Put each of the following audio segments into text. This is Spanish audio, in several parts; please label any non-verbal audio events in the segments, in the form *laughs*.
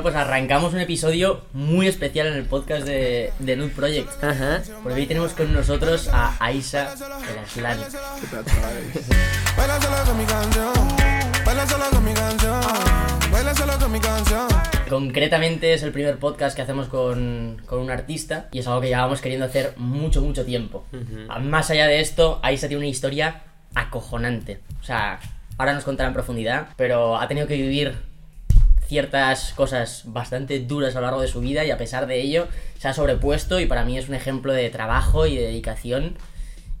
Bueno, pues arrancamos un episodio muy especial en el podcast de, de Nude Project. Ajá. Porque hoy tenemos con nosotros a Aisa mi canción. Concretamente es el primer podcast que hacemos con, con un artista y es algo que llevábamos queriendo hacer mucho, mucho tiempo. Más allá de esto, Aisa tiene una historia acojonante. O sea, ahora nos contará en profundidad, pero ha tenido que vivir ciertas cosas bastante duras a lo largo de su vida y a pesar de ello se ha sobrepuesto y para mí es un ejemplo de trabajo y de dedicación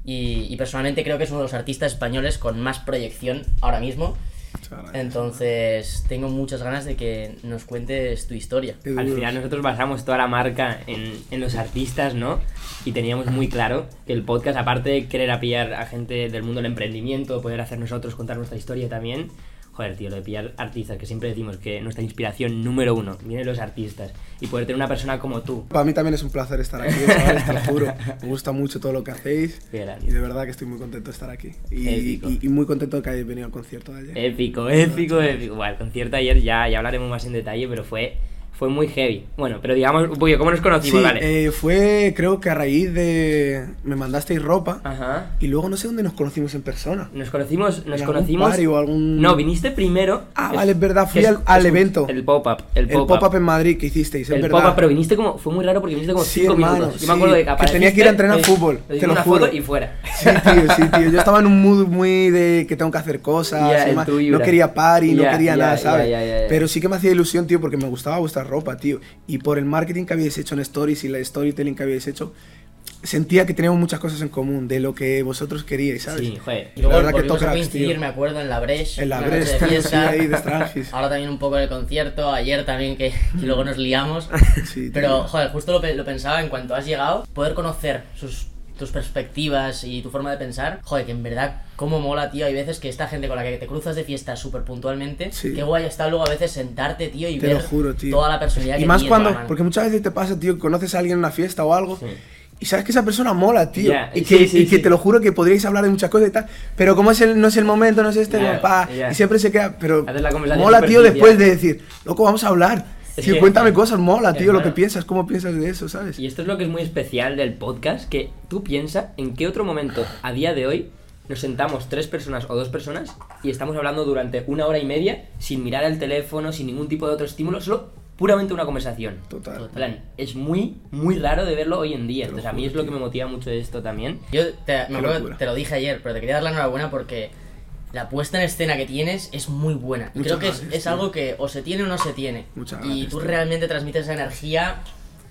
y, y personalmente creo que es uno de los artistas españoles con más proyección ahora mismo. Entonces tengo muchas ganas de que nos cuentes tu historia. Al final nosotros basamos toda la marca en, en los artistas, ¿no? Y teníamos muy claro que el podcast, aparte de querer pillar a gente del mundo del emprendimiento, poder hacer nosotros contar nuestra historia también, joder, tío, lo de pillar artistas, que siempre decimos que nuestra inspiración número uno viene de los artistas. Y poder tener una persona como tú. Para mí también es un placer estar aquí, te lo juro. Me gusta mucho todo lo que hacéis y de verdad que estoy muy contento de estar aquí. Y, y- y muy contento de que hayáis venido al concierto de ayer. Épico, épico, épico. Bueno, el concierto ayer ya, ya hablaremos más en detalle, pero fue, fue muy heavy. Bueno, pero digamos ¿cómo nos Sí, conocimos? vale. eh, fue creo que a raíz de... Me mandasteis ropa Ajá. y luego no sé dónde nos conocimos en persona. Nos conocimos, nos ¿En algún conocimos. party o algún- No, viniste primero. Ah, vale, es verdad, fui es- al- es evento. El pop-up. El pop-up pop-up en Madrid que hicisteis, es El pop-up, pero viniste como. Fue muy raro porque viniste como Sí, 5 hermano, minutos. Yo sí, me acuerdo de que, que tenía que ir a entrenar fútbol, te lo juro. y fuera. Sí, tío, sí, tío. Yo estaba en un mood muy de que tengo que hacer cosas. Y más. no quería party, no Ya, quería nada, ¿sabes? Pero sí que me hacía ilusión, tío, porque me gustaba vuestra ropa, tío. Y por el marketing que habíais hecho en Stories y la storytelling que habíais hecho, sentía que teníamos muchas cosas en común de lo que vosotros queríais, ¿sabes? Sí, joder. Y luego La verdad que toca, coincidir, tío. me acuerdo, en la Breche. En la *laughs* fiesta. ahí de Strangis. *laughs* Ahora también un poco en el concierto, ayer también que, que luego nos liamos. Sí, tío. Pero, joder, justo lo, lo pensaba en cuanto has llegado, poder conocer sus, tus perspectivas y tu forma de pensar. Joder, que en verdad, cómo mola, tío. Hay veces que esta gente con la que te cruzas de fiesta súper puntualmente, Sí. qué guay está luego a veces sentarte, tío, y Te ver lo juro, tío. toda la personalidad Y que más cuando, porque muchas veces te pasa, tío, que conoces a alguien en una fiesta o algo. Sí. Y sabes que esa persona mola, tío. Y que, sí, y que sí. te lo juro que podríais hablar de muchas cosas y tal. Pero como es el, no es el momento, no es este, pa, ya. y siempre se queda. Pero mola, tío, después de decir, loco, vamos a hablar. Es Tío, que- cuéntame cosas, mola, tío, lo que piensas, cómo piensas de eso, ¿sabes? Y esto es lo que es muy especial del podcast, que tú piensas en qué otro momento a día de hoy nos sentamos tres personas o dos personas y estamos hablando durante una hora y media sin mirar el teléfono, sin ningún tipo de otro estímulo, solo puramente una conversación. Total. En plan, es muy, muy raro de verlo hoy en día. Te Entonces a mí es lo que me motiva mucho esto también. Yo te, me acuerdo- te lo dije ayer, pero te quería dar la enhorabuena porque la puesta en escena que tienes es muy buena. Y creo que es, gracias, es tío. algo que o se tiene o no se tiene. Muchas y gracias, tú tío. realmente transmites esa energía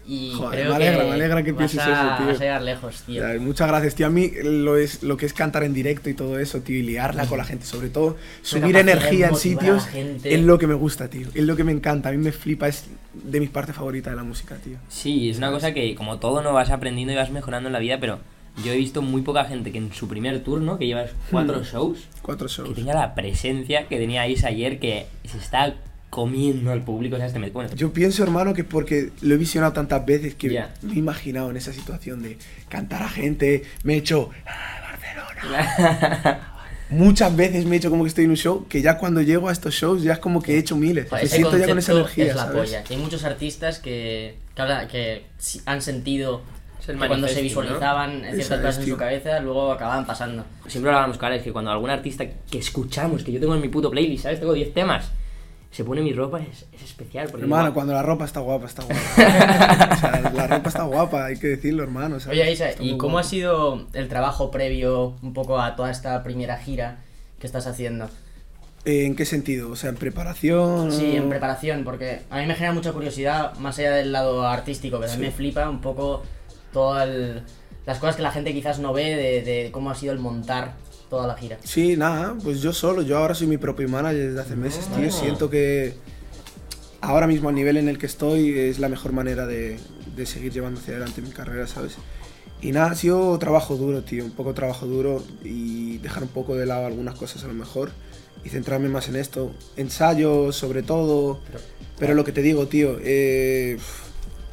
y Joder, creo me alegra, que me alegra que vas pienses a, eso, tío. vas a llegar lejos, tío. Ya, muchas gracias, tío. A mí lo, es, lo que es cantar en directo y todo eso, tío, y liarla con la gente, sobre todo subir energía en sitios, es lo que me gusta, tío. Es lo que me encanta, a mí me flipa, es de mis partes favoritas de la música, tío. Sí, es una cosa que como todo no vas aprendiendo y vas mejorando en la vida, pero yo he visto muy poca gente que en su primer turno, que llevas cuatro Hmm. shows, Cuatro que shows. tenga la presencia que tenía Isa ayer, que se está comiendo al público. O sea, este me- bueno, Yo pienso, hermano, que porque lo he visionado tantas veces que me he imaginado en esa situación de cantar a gente, me he hecho "Ah, Barcelona. *laughs* Muchas veces me he hecho como que estoy en un show, que ya cuando llego a estos shows ya es como que he hecho miles. Me ese siento ya con esa energía, es la ¿sabes? polla. Que hay muchos artistas que, que, que han sentido que cuando se ¿no? visualizaban Eso ciertas es, cosas en su cabeza, luego acababan pasando. Siempre hablábamos con Alex que cuando algún artista que escuchamos, que yo tengo en mi puto playlist, ¿sabes? Tengo 10 temas, se pone mi ropa, es, es especial. Porque Hermano, digo, cuando la ropa está guapa, está guapa. *laughs* o sea, la ropa está guapa, hay que decirlo, hermano. ¿sabes? Oye, Isa, ¿y cómo guapa. ha sido el trabajo previo un poco a toda esta primera gira que estás haciendo? Eh, ¿En qué sentido? O sea, en preparación. Sí, en preparación, porque a mí me genera mucha curiosidad, más allá del lado artístico, que a mí Sí. me flipa un poco todas las cosas que la gente quizás no ve de, de cómo ha sido el montar toda la gira. Sí, nada, pues yo solo, yo ahora soy mi propio manager desde hace meses, tío. Oh. Siento que ahora mismo al nivel en el que estoy es la mejor manera de, de seguir llevando hacia adelante mi carrera, ¿sabes? Y nada, ha sido trabajo duro, tío, un poco trabajo duro y dejar un poco de lado algunas cosas a lo mejor y centrarme más en esto. Ensayo, sobre todo, pero lo que te digo, tío, eh,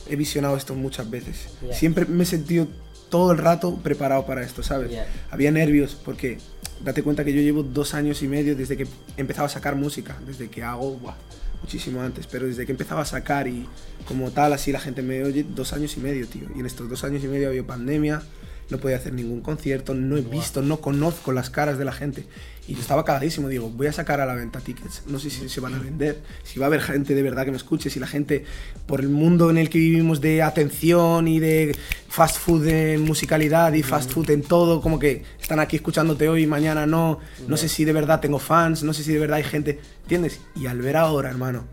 he visionado esto muchas veces. Siempre me he sentido todo el rato preparado para esto, ¿sabes? Había nervios porque date cuenta que yo llevo dos años y medio desde que he empezado a sacar música, desde que hago buah, muchísimo antes, pero desde que empezaba a sacar y como tal, así la gente me oye, dos años y medio, tío. Y en estos dos años y medio ha habido pandemia, no podía hacer ningún concierto, no he visto, no conozco las caras de la gente. Y yo estaba cagadísimo, digo, voy a sacar a la venta tickets, no sé si se van a vender, si va a haber gente de verdad que me escuche, si la gente, por el mundo en el que vivimos de atención y de fast food en musicalidad y fast food en todo, como que están aquí escuchándote hoy y mañana no, no sé si de verdad tengo fans, no sé si de verdad hay gente, ¿entiendes? Y al ver ahora, hermano,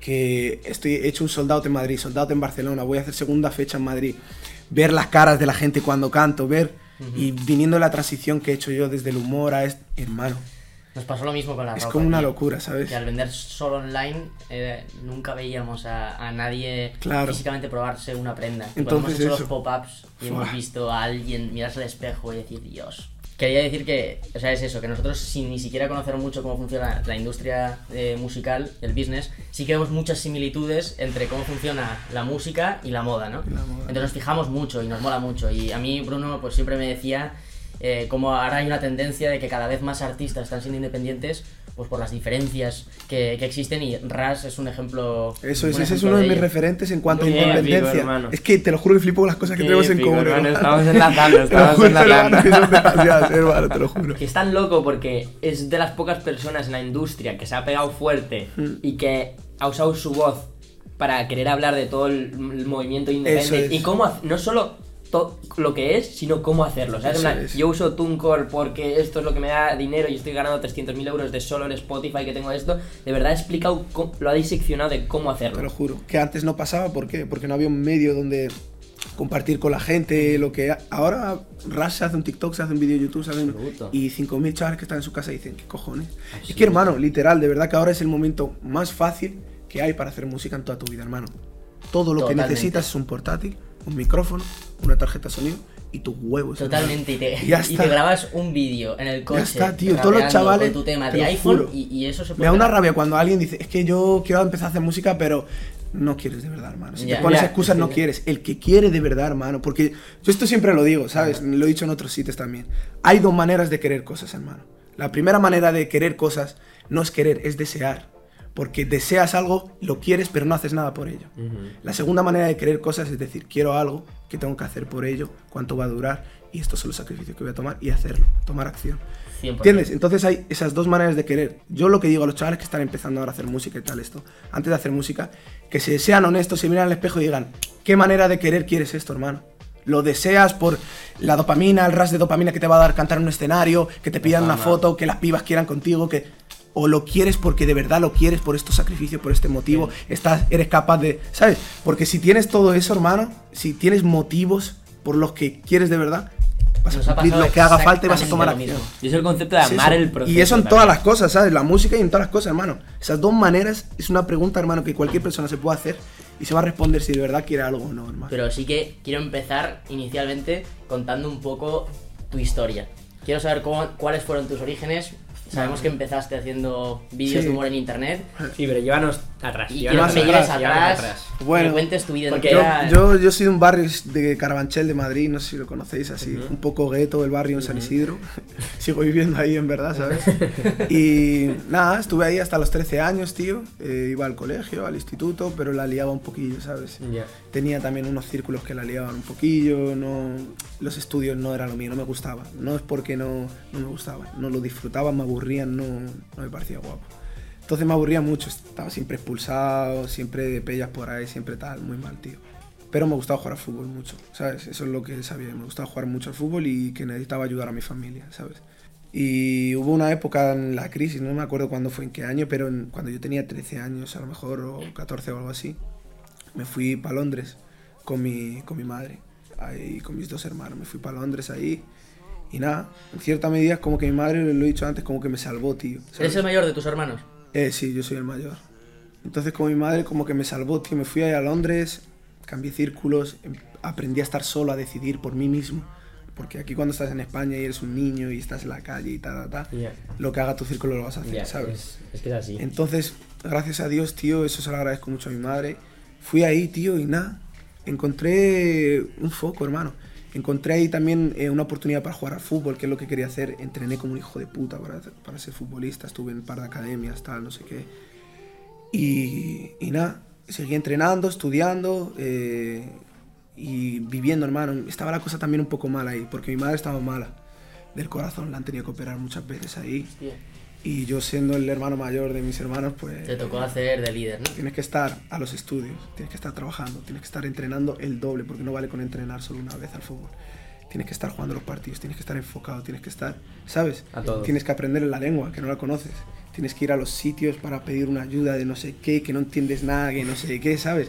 que estoy he hecho un soldado en Madrid, soldado en Barcelona, voy a hacer segunda fecha en Madrid, ver las caras de la gente cuando canto, ver y viniendo la transición que he hecho yo desde el humor a este, hermano, Nos pasó lo mismo con la es ropa, como una locura, ¿sabes? Que al vender solo online eh, nunca veíamos a, a nadie Claro. físicamente probarse una prenda. Entonces Cuando hemos hecho eso. los pop-ups y hemos visto a alguien mirarse al espejo y decir, Dios. Quería decir que, o sea, es eso, que nosotros sin ni siquiera conocer mucho cómo funciona la industria eh, musical, el business, sí que vemos muchas similitudes entre cómo funciona la música y la moda, ¿no? La moda. Entonces nos fijamos mucho y nos mola mucho. Y a mí Bruno pues siempre me decía eh, como ahora hay una tendencia de que cada vez más artistas están siendo independientes pues por las diferencias que, que existen y Ras es un ejemplo Eso es, un ese es ejemplo uno de de mis ello. referentes en cuanto Muy a independencia. Es que te lo juro que flipo con las cosas que Qué tenemos en común, hermano, hermano. estamos enlazando, *laughs* estamos enlazando. *laughs* hermano, te lo juro. Que es tan loco porque es de las pocas personas en la industria que se ha pegado fuerte Mm. y que ha usado su voz para querer hablar de todo el, el movimiento independiente es. y cómo no solo lo que es, sino cómo hacerlo. Yo uso TuneCore porque esto es lo que me da dinero y estoy ganando 300.000 euros de solo en Spotify que tengo esto. De verdad he explicado, cómo- lo ha diseccionado de cómo Te lo hacerlo. juro. Que antes no pasaba, ¿por qué? Porque no había un medio donde compartir con la gente lo que ahora Rush se hace un TikTok, se hace un vídeo de YouTube, se hace un- Absoluto. y 5.000 chavales que están en su casa dicen, ¿qué cojones? Es que hermano, literal, de verdad que ahora es el momento más fácil que hay para hacer música en toda tu vida, hermano. Todo lo Totalmente. que necesitas es un portátil, un micrófono, una tarjeta de sonido y tus huevos. Totalmente, y te, Y ya te grabas un vídeo en el coche. está, tío, todos los chavales, Con tu tema te de iPhone y, y eso se puede. Me da una rabia cuando alguien dice, es que yo quiero empezar a hacer música, pero no quieres de verdad, hermano. Si Ya. te pones Ya, excusas, no quieres. El que quiere de verdad, hermano. Porque yo esto siempre lo digo, ¿sabes? Lo he dicho en otros sitios también. Hay dos maneras de querer cosas, hermano. La primera manera de querer cosas no es querer, es desear. Porque deseas algo, lo quieres, pero no haces nada por ello. La segunda manera de querer cosas es decir, quiero algo, ¿qué tengo que hacer por ello? ¿Cuánto va a durar? Y estos son los sacrificios que voy a tomar y hacerlo, tomar acción. 100%. ¿Entiendes? Entonces hay esas dos maneras de querer. Yo lo que digo a los chavales que están empezando ahora a hacer música y tal esto, antes de hacer música, que se sean honestos, se miren al espejo y digan, ¿qué manera de querer quieres esto, hermano? Lo deseas por la dopamina, el ras de dopamina que te va a dar cantar en un escenario, que te pidan una foto, que las pibas quieran contigo, que... O lo quieres porque de verdad lo quieres por estos sacrificios, por este motivo, estás, eres capaz de... ¿Sabes? Porque si tienes todo eso, hermano, si tienes motivos por los que quieres de verdad, vas a Nos cumplir lo que haga falta y vas a tomar acción. Y es el concepto de Es amar eso. el proceso. Y eso en también. todas las cosas, ¿sabes? La música y en todas las cosas, hermano. Esas dos maneras es una pregunta, hermano, que cualquier persona se puede hacer y se va a responder si de verdad quiere algo o no, hermano. Pero sí que quiero empezar inicialmente contando un poco tu historia. Quiero saber cómo- cuáles fueron tus orígenes. Sabemos que empezaste haciendo vídeos Sí. de humor en internet. Sí, pero llévanos atrás. Y llévanos me lleves llévanos atrás, Bueno, cuentes tu vida porque Yo, entera. yo, yo soy de un barrio de Carabanchel de Madrid, no sé si lo conocéis así, un poco gueto el barrio en San Isidro. *laughs* Sigo viviendo ahí en verdad, ¿sabes? *laughs* Y nada, estuve ahí hasta los 13 años, tío. Eh, iba al colegio, al instituto, pero la liaba un poquillo, ¿sabes? Ya. Tenía también unos círculos que la liaban un poquillo, no, los estudios no era lo mío, no me gustaba. No es porque no, no me gustaba, no lo disfrutaba, me aburrían, no, no me parecía guapo. Entonces me aburría mucho, estaba siempre expulsado, siempre de pellas por ahí, siempre tal, muy mal, tío. Pero me gustaba jugar al fútbol mucho, ¿sabes? Eso es lo que sabía, me gustaba jugar mucho al fútbol y que necesitaba ayudar a mi familia, ¿sabes? Y hubo una época en la crisis, no me acuerdo cuándo fue, en qué año, pero cuando yo tenía 13 años a lo mejor, o 14 o algo así, me fui para Londres con mi, con mi madre, ahí con mis dos hermanos. Me fui para Londres ahí y nada, en cierta medida como que mi madre, lo he dicho antes, como que me salvó, tío. ¿sabes? ¿Eres el mayor de tus hermanos? Eh, sí, yo soy el mayor. Entonces, como mi madre, como que me salvó, tío. Me fui ahí a Londres, cambié círculos, em- aprendí a estar solo, a decidir por mí mismo. Porque aquí cuando estás en España y eres un niño y estás en la calle y tal, tal, tal, Ya. lo que haga tu círculo lo vas a hacer, ¿sabes? es, es que es así. Entonces, gracias a Dios, tío, eso se lo agradezco mucho a mi madre. Fui ahí, tío, y nada, encontré un foco, hermano. Encontré ahí también eh, una oportunidad para jugar al fútbol, que es lo que quería hacer. Entrené como un hijo de puta para, para ser futbolista, estuve en un par de academias, tal, no sé qué. Y, y nada, seguí entrenando, estudiando eh, y viviendo, hermano. Estaba la cosa también un poco mala ahí, porque mi madre estaba mala del corazón, la han tenido que operar muchas veces ahí. Y yo siendo el hermano mayor de mis hermanos, pues Te tocó hacer de líder, ¿no? tienes que estar a los estudios, tienes que estar trabajando, tienes que estar entrenando el doble, porque no vale con entrenar solo una vez al fútbol. Tienes que estar jugando los partidos, tienes que estar enfocado, tienes que estar, ¿sabes? A todo. Tienes que aprender la lengua, que no la conoces. Tienes que ir a los sitios para pedir una ayuda de no sé qué, que no entiendes nada, que no sé qué, ¿sabes?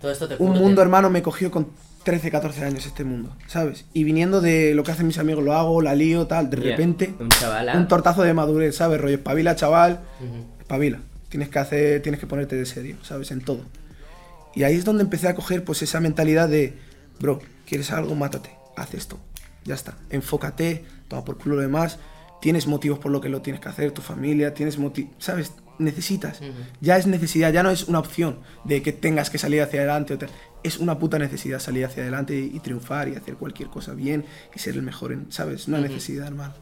Todo esto te Un mundo, hermano, me cogió con 13, 14 años este mundo, ¿sabes? Y viniendo de lo que hacen mis amigos, lo hago, la lío, tal, de repente, Un chaval. ah. un tortazo de madurez, ¿sabes? Rollo, espabila, chaval, Ujú. espabila. Tienes que hacer, tienes que ponerte de serio, ¿sabes? En todo. Y ahí es donde empecé a coger pues esa mentalidad de, bro, ¿quieres algo? Mátate, haz esto. Ya está. Enfócate, toma por culo lo demás. Tienes motivos por lo que lo tienes que hacer, tu familia, tienes motivos, ¿sabes? Necesitas. Ya es necesidad, ya no es una opción de que tengas que salir hacia adelante. o. Es una puta necesidad salir hacia adelante y, y triunfar y hacer cualquier cosa bien y ser el mejor, en, ¿sabes? Una necesidad, hermano.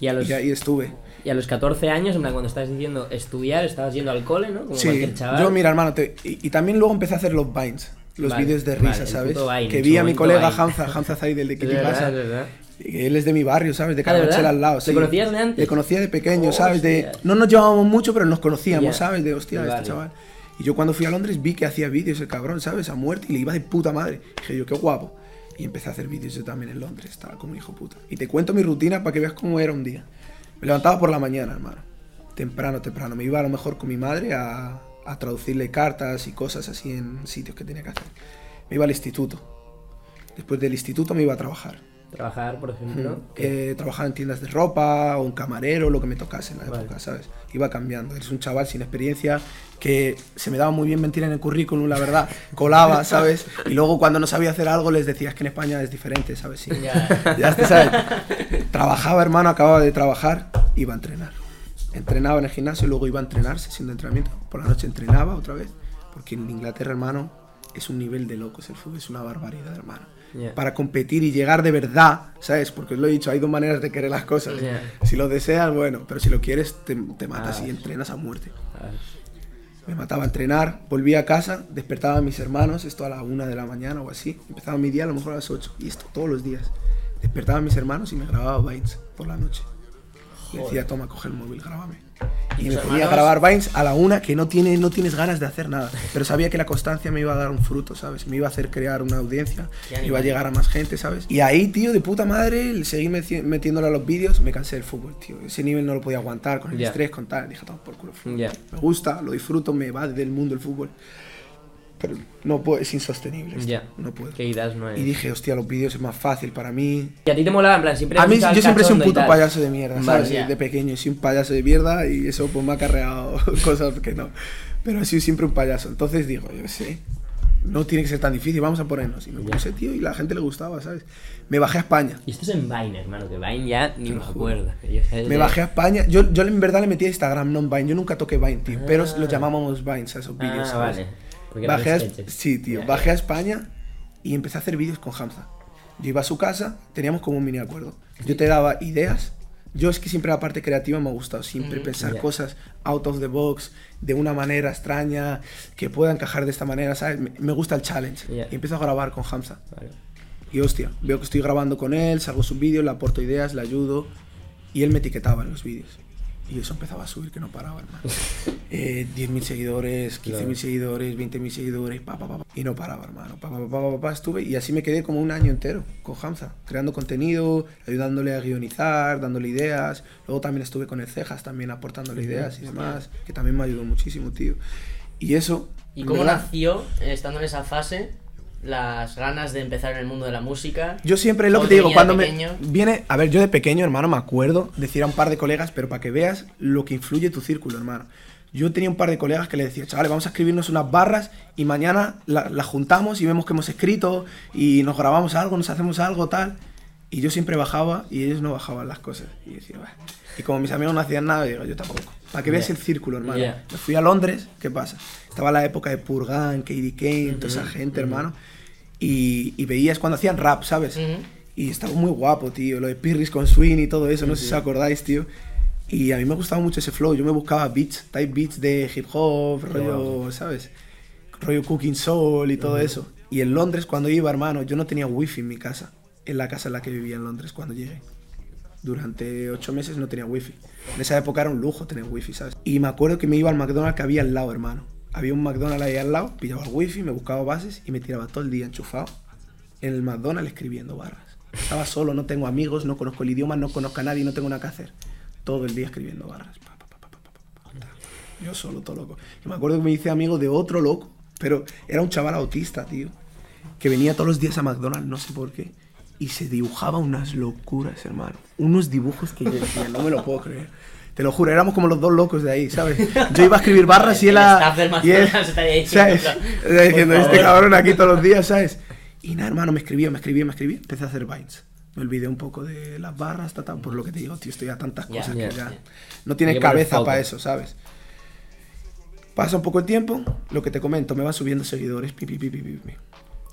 Y a los, Y ahí estuve. y a los 14 años, cuando estabas diciendo estudiar, estabas yendo al cole, ¿no? Como Sí, cualquier chaval. yo mira hermano, te- y, y también luego empecé a hacer los Vines, los Vale, vídeos de vale, risa, el ¿sabes? Vine, que vi a mi colega Vine. Hamza, Hamza Zaid, el de *laughs* y Él es de mi barrio, ¿sabes? De Ah, ¿de Carabanchel al lado. ¿Le sí. conocías de antes? Le conocía de pequeño, ¿sabes? De, no nos llevábamos mucho, pero nos conocíamos, Ya. ¿sabes? De hostia, este chaval. Y yo cuando fui a Londres vi que hacía vídeos el cabrón, ¿sabes? A muerte y le iba de puta madre. Dije yo, qué guapo. Y empecé a hacer vídeos yo también en Londres, estaba como hijo puta. Y te cuento mi rutina para que veas cómo era un día. Me levantaba por la mañana, hermano. Temprano, temprano. Me iba a lo mejor con mi madre a, a traducirle cartas y cosas así en sitios que tenía que hacer. Me iba al instituto. Después del instituto me iba a trabajar. Trabajar, por ejemplo. que- Eh, trabajaba en tiendas de ropa o un camarero, lo que me tocase en la Vale. época, ¿sabes? Iba cambiando. Eres un chaval sin experiencia que se me daba muy bien mentir en el currículum, la verdad. Colaba, ¿sabes? Y luego cuando no sabía hacer algo les decías que en España es diferente, ¿sabes? Sí. Ya. Ya te sabes. Trabajaba, hermano, acababa de trabajar, iba a entrenar. Entrenaba en el gimnasio, luego iba a entrenar, sesión de entrenamiento. Por la noche entrenaba otra vez, porque en Inglaterra, hermano, es un nivel de locos el fútbol, es una barbaridad, hermano. Para competir y llegar de verdad, ¿sabes? Porque os lo he dicho, hay dos maneras de querer las cosas. Si lo deseas, bueno, pero si lo quieres, te, te matas Ah. y entrenas a muerte. Ah, Me mataba a entrenar, volvía a casa, despertaba a mis hermanos, esto a la una de la mañana o así. Empezaba mi día a lo mejor a las 8, y esto todos los días. Despertaba a mis hermanos y me grababa Vines por la noche. Le decía, toma, coge el móvil, grábame. ¿Y Y me ponía a grabar Vines a la una que no, tiene, no tienes ganas de hacer nada. Pero sabía que la constancia me iba a dar un fruto, ¿sabes? Me iba a hacer crear una audiencia, iba a llegar a más gente, ¿sabes? Y ahí, tío, de puta madre, el seguir meti- metiéndole a los vídeos, me cansé del fútbol, tío. Ese nivel no lo podía aguantar con el Ya. estrés, con tal. Dije, toma por culo fútbol. Ya. Me gusta, lo disfruto, me va del mundo el fútbol. Pero no puedo, es insostenible. esto, Ya. No puedo. Que ideas no es. Y dije, hostia, los vídeos es más fácil para mí. Y a ti te molaba, en plan, siempre. A mí yo siempre soy un puto payaso de mierda, Vale, ¿sabes? ya. De pequeño soy un payaso de mierda y eso pues me ha acarreado *laughs* cosas que no. Pero he sido siempre un payaso. Entonces digo, yo sé, no tiene que ser tan difícil, vamos a ponernos. Y me puse, tío, y la gente le gustaba, ¿sabes? Me bajé a España. Y esto es en Vine, hermano, que Vine ya ni me lo acuerdo. Me bajé a España. Yo, yo en verdad le metí a Instagram, no en Vine. Yo nunca toqué Vine, tío. Pero Ah. los llamábamos Vines a esos vídeos, Ah, ¿sabes? vale. Bajé a, sí, tío. Bajé a España y empecé a hacer vídeos con Hamza. Yo iba a su casa, teníamos como un mini acuerdo. Yo te daba ideas. Yo es que siempre la parte creativa me ha gustado, siempre pensar cosas out of the box, de una manera extraña, que pueda encajar de esta manera, ¿sabes? Me, gusta el challenge. Y empiezo a grabar con Hamza. Vale. Y hostia, veo que estoy grabando con él, salgo sus vídeos, le aporto ideas, le ayudo. Y él me etiquetaba en los vídeos. Y eso empezaba a subir, que no paraba, hermano. *laughs* Eh, 10.000 seguidores, 15.000 Claro. seguidores, 20.000 seguidores, pa, pa, pa. Y no paraba, hermano. Pa, pa, pa, estuve y así me quedé como un año entero con Hamza, creando contenido, ayudándole a guionizar, dándole ideas. Luego también estuve con el Cejas, también aportándole ideas y demás, que también me ayudó muchísimo, tío. Y eso... ¿Y cómo nació, estando en esa fase, las ganas de empezar en el mundo de la música? Yo siempre lo ¿Cómo que te digo, cuando me viene, a ver, yo de pequeño, hermano, me acuerdo, decir a un par de colegas, pero para que veas lo que influye tu círculo, hermano. Yo tenía un par de colegas que le decía, chavales, vamos a escribirnos unas barras y mañana la- las juntamos y vemos que hemos escrito y nos grabamos algo, nos hacemos algo, tal. Y yo siempre bajaba y ellos no bajaban las cosas. Y decía, "Bah". Y como mis amigos no hacían nada, digo, yo tampoco. Para que veas el círculo, hermano. Me fui a Londres, ¿qué pasa? Estaba la época de Purgan, Katie Kane, toda esa gente, hermano. Y, y veías cuando hacían rap, ¿sabes? Y estaba muy guapo, tío. Lo de Pirris con Swing y todo eso, no sé si os acordáis, tío. Y a mí me gustaba mucho ese flow. Yo me buscaba beats, type beats de hip hop, rollo, ¿sabes? Rollo cooking soul y todo eso. Y en Londres, cuando iba, hermano, yo no tenía wifi en mi casa. En la casa en la que vivía en Londres cuando llegué. Durante ocho meses no tenía wifi. En esa época era un lujo tener wifi, ¿sabes? Y me acuerdo que me iba al McDonald's que había al lado, hermano. Había un McDonald's ahí al lado, pillaba el wifi, me buscaba bases y me tiraba todo el día enchufado en el McDonald's escribiendo barras. Estaba solo, no tengo amigos, no conozco el idioma, no conozco a nadie, no tengo nada que hacer. Todo el día escribiendo barras. Yo solo, todo loco. Y me acuerdo que me hice amigo de otro loco, pero era un chaval autista, tío, que venía todos los días a McDonald's, no sé por qué, y se dibujaba unas locuras, hermano. Unos dibujos que yo decía, no me lo puedo creer. Te lo juro, éramos como los dos locos de ahí, ¿sabes? Yo iba a escribir barras y él a... y él- ¿sabes? *laughs* "Por Estaría diciendo, este favor". cabrón aquí todos los días, ¿sabes? Y nada, hermano, me escribía, me escribía, me escribía. Empecé a hacer vines. Me olvidé un poco de las barras, ta, ta, por lo que te digo, tío, estoy a tantas cosas ya, que ya... ya. No tienes cabeza para eso, ¿sabes? Pasa un poco el tiempo, lo que te comento, me van subiendo seguidores, pi, pi, pi.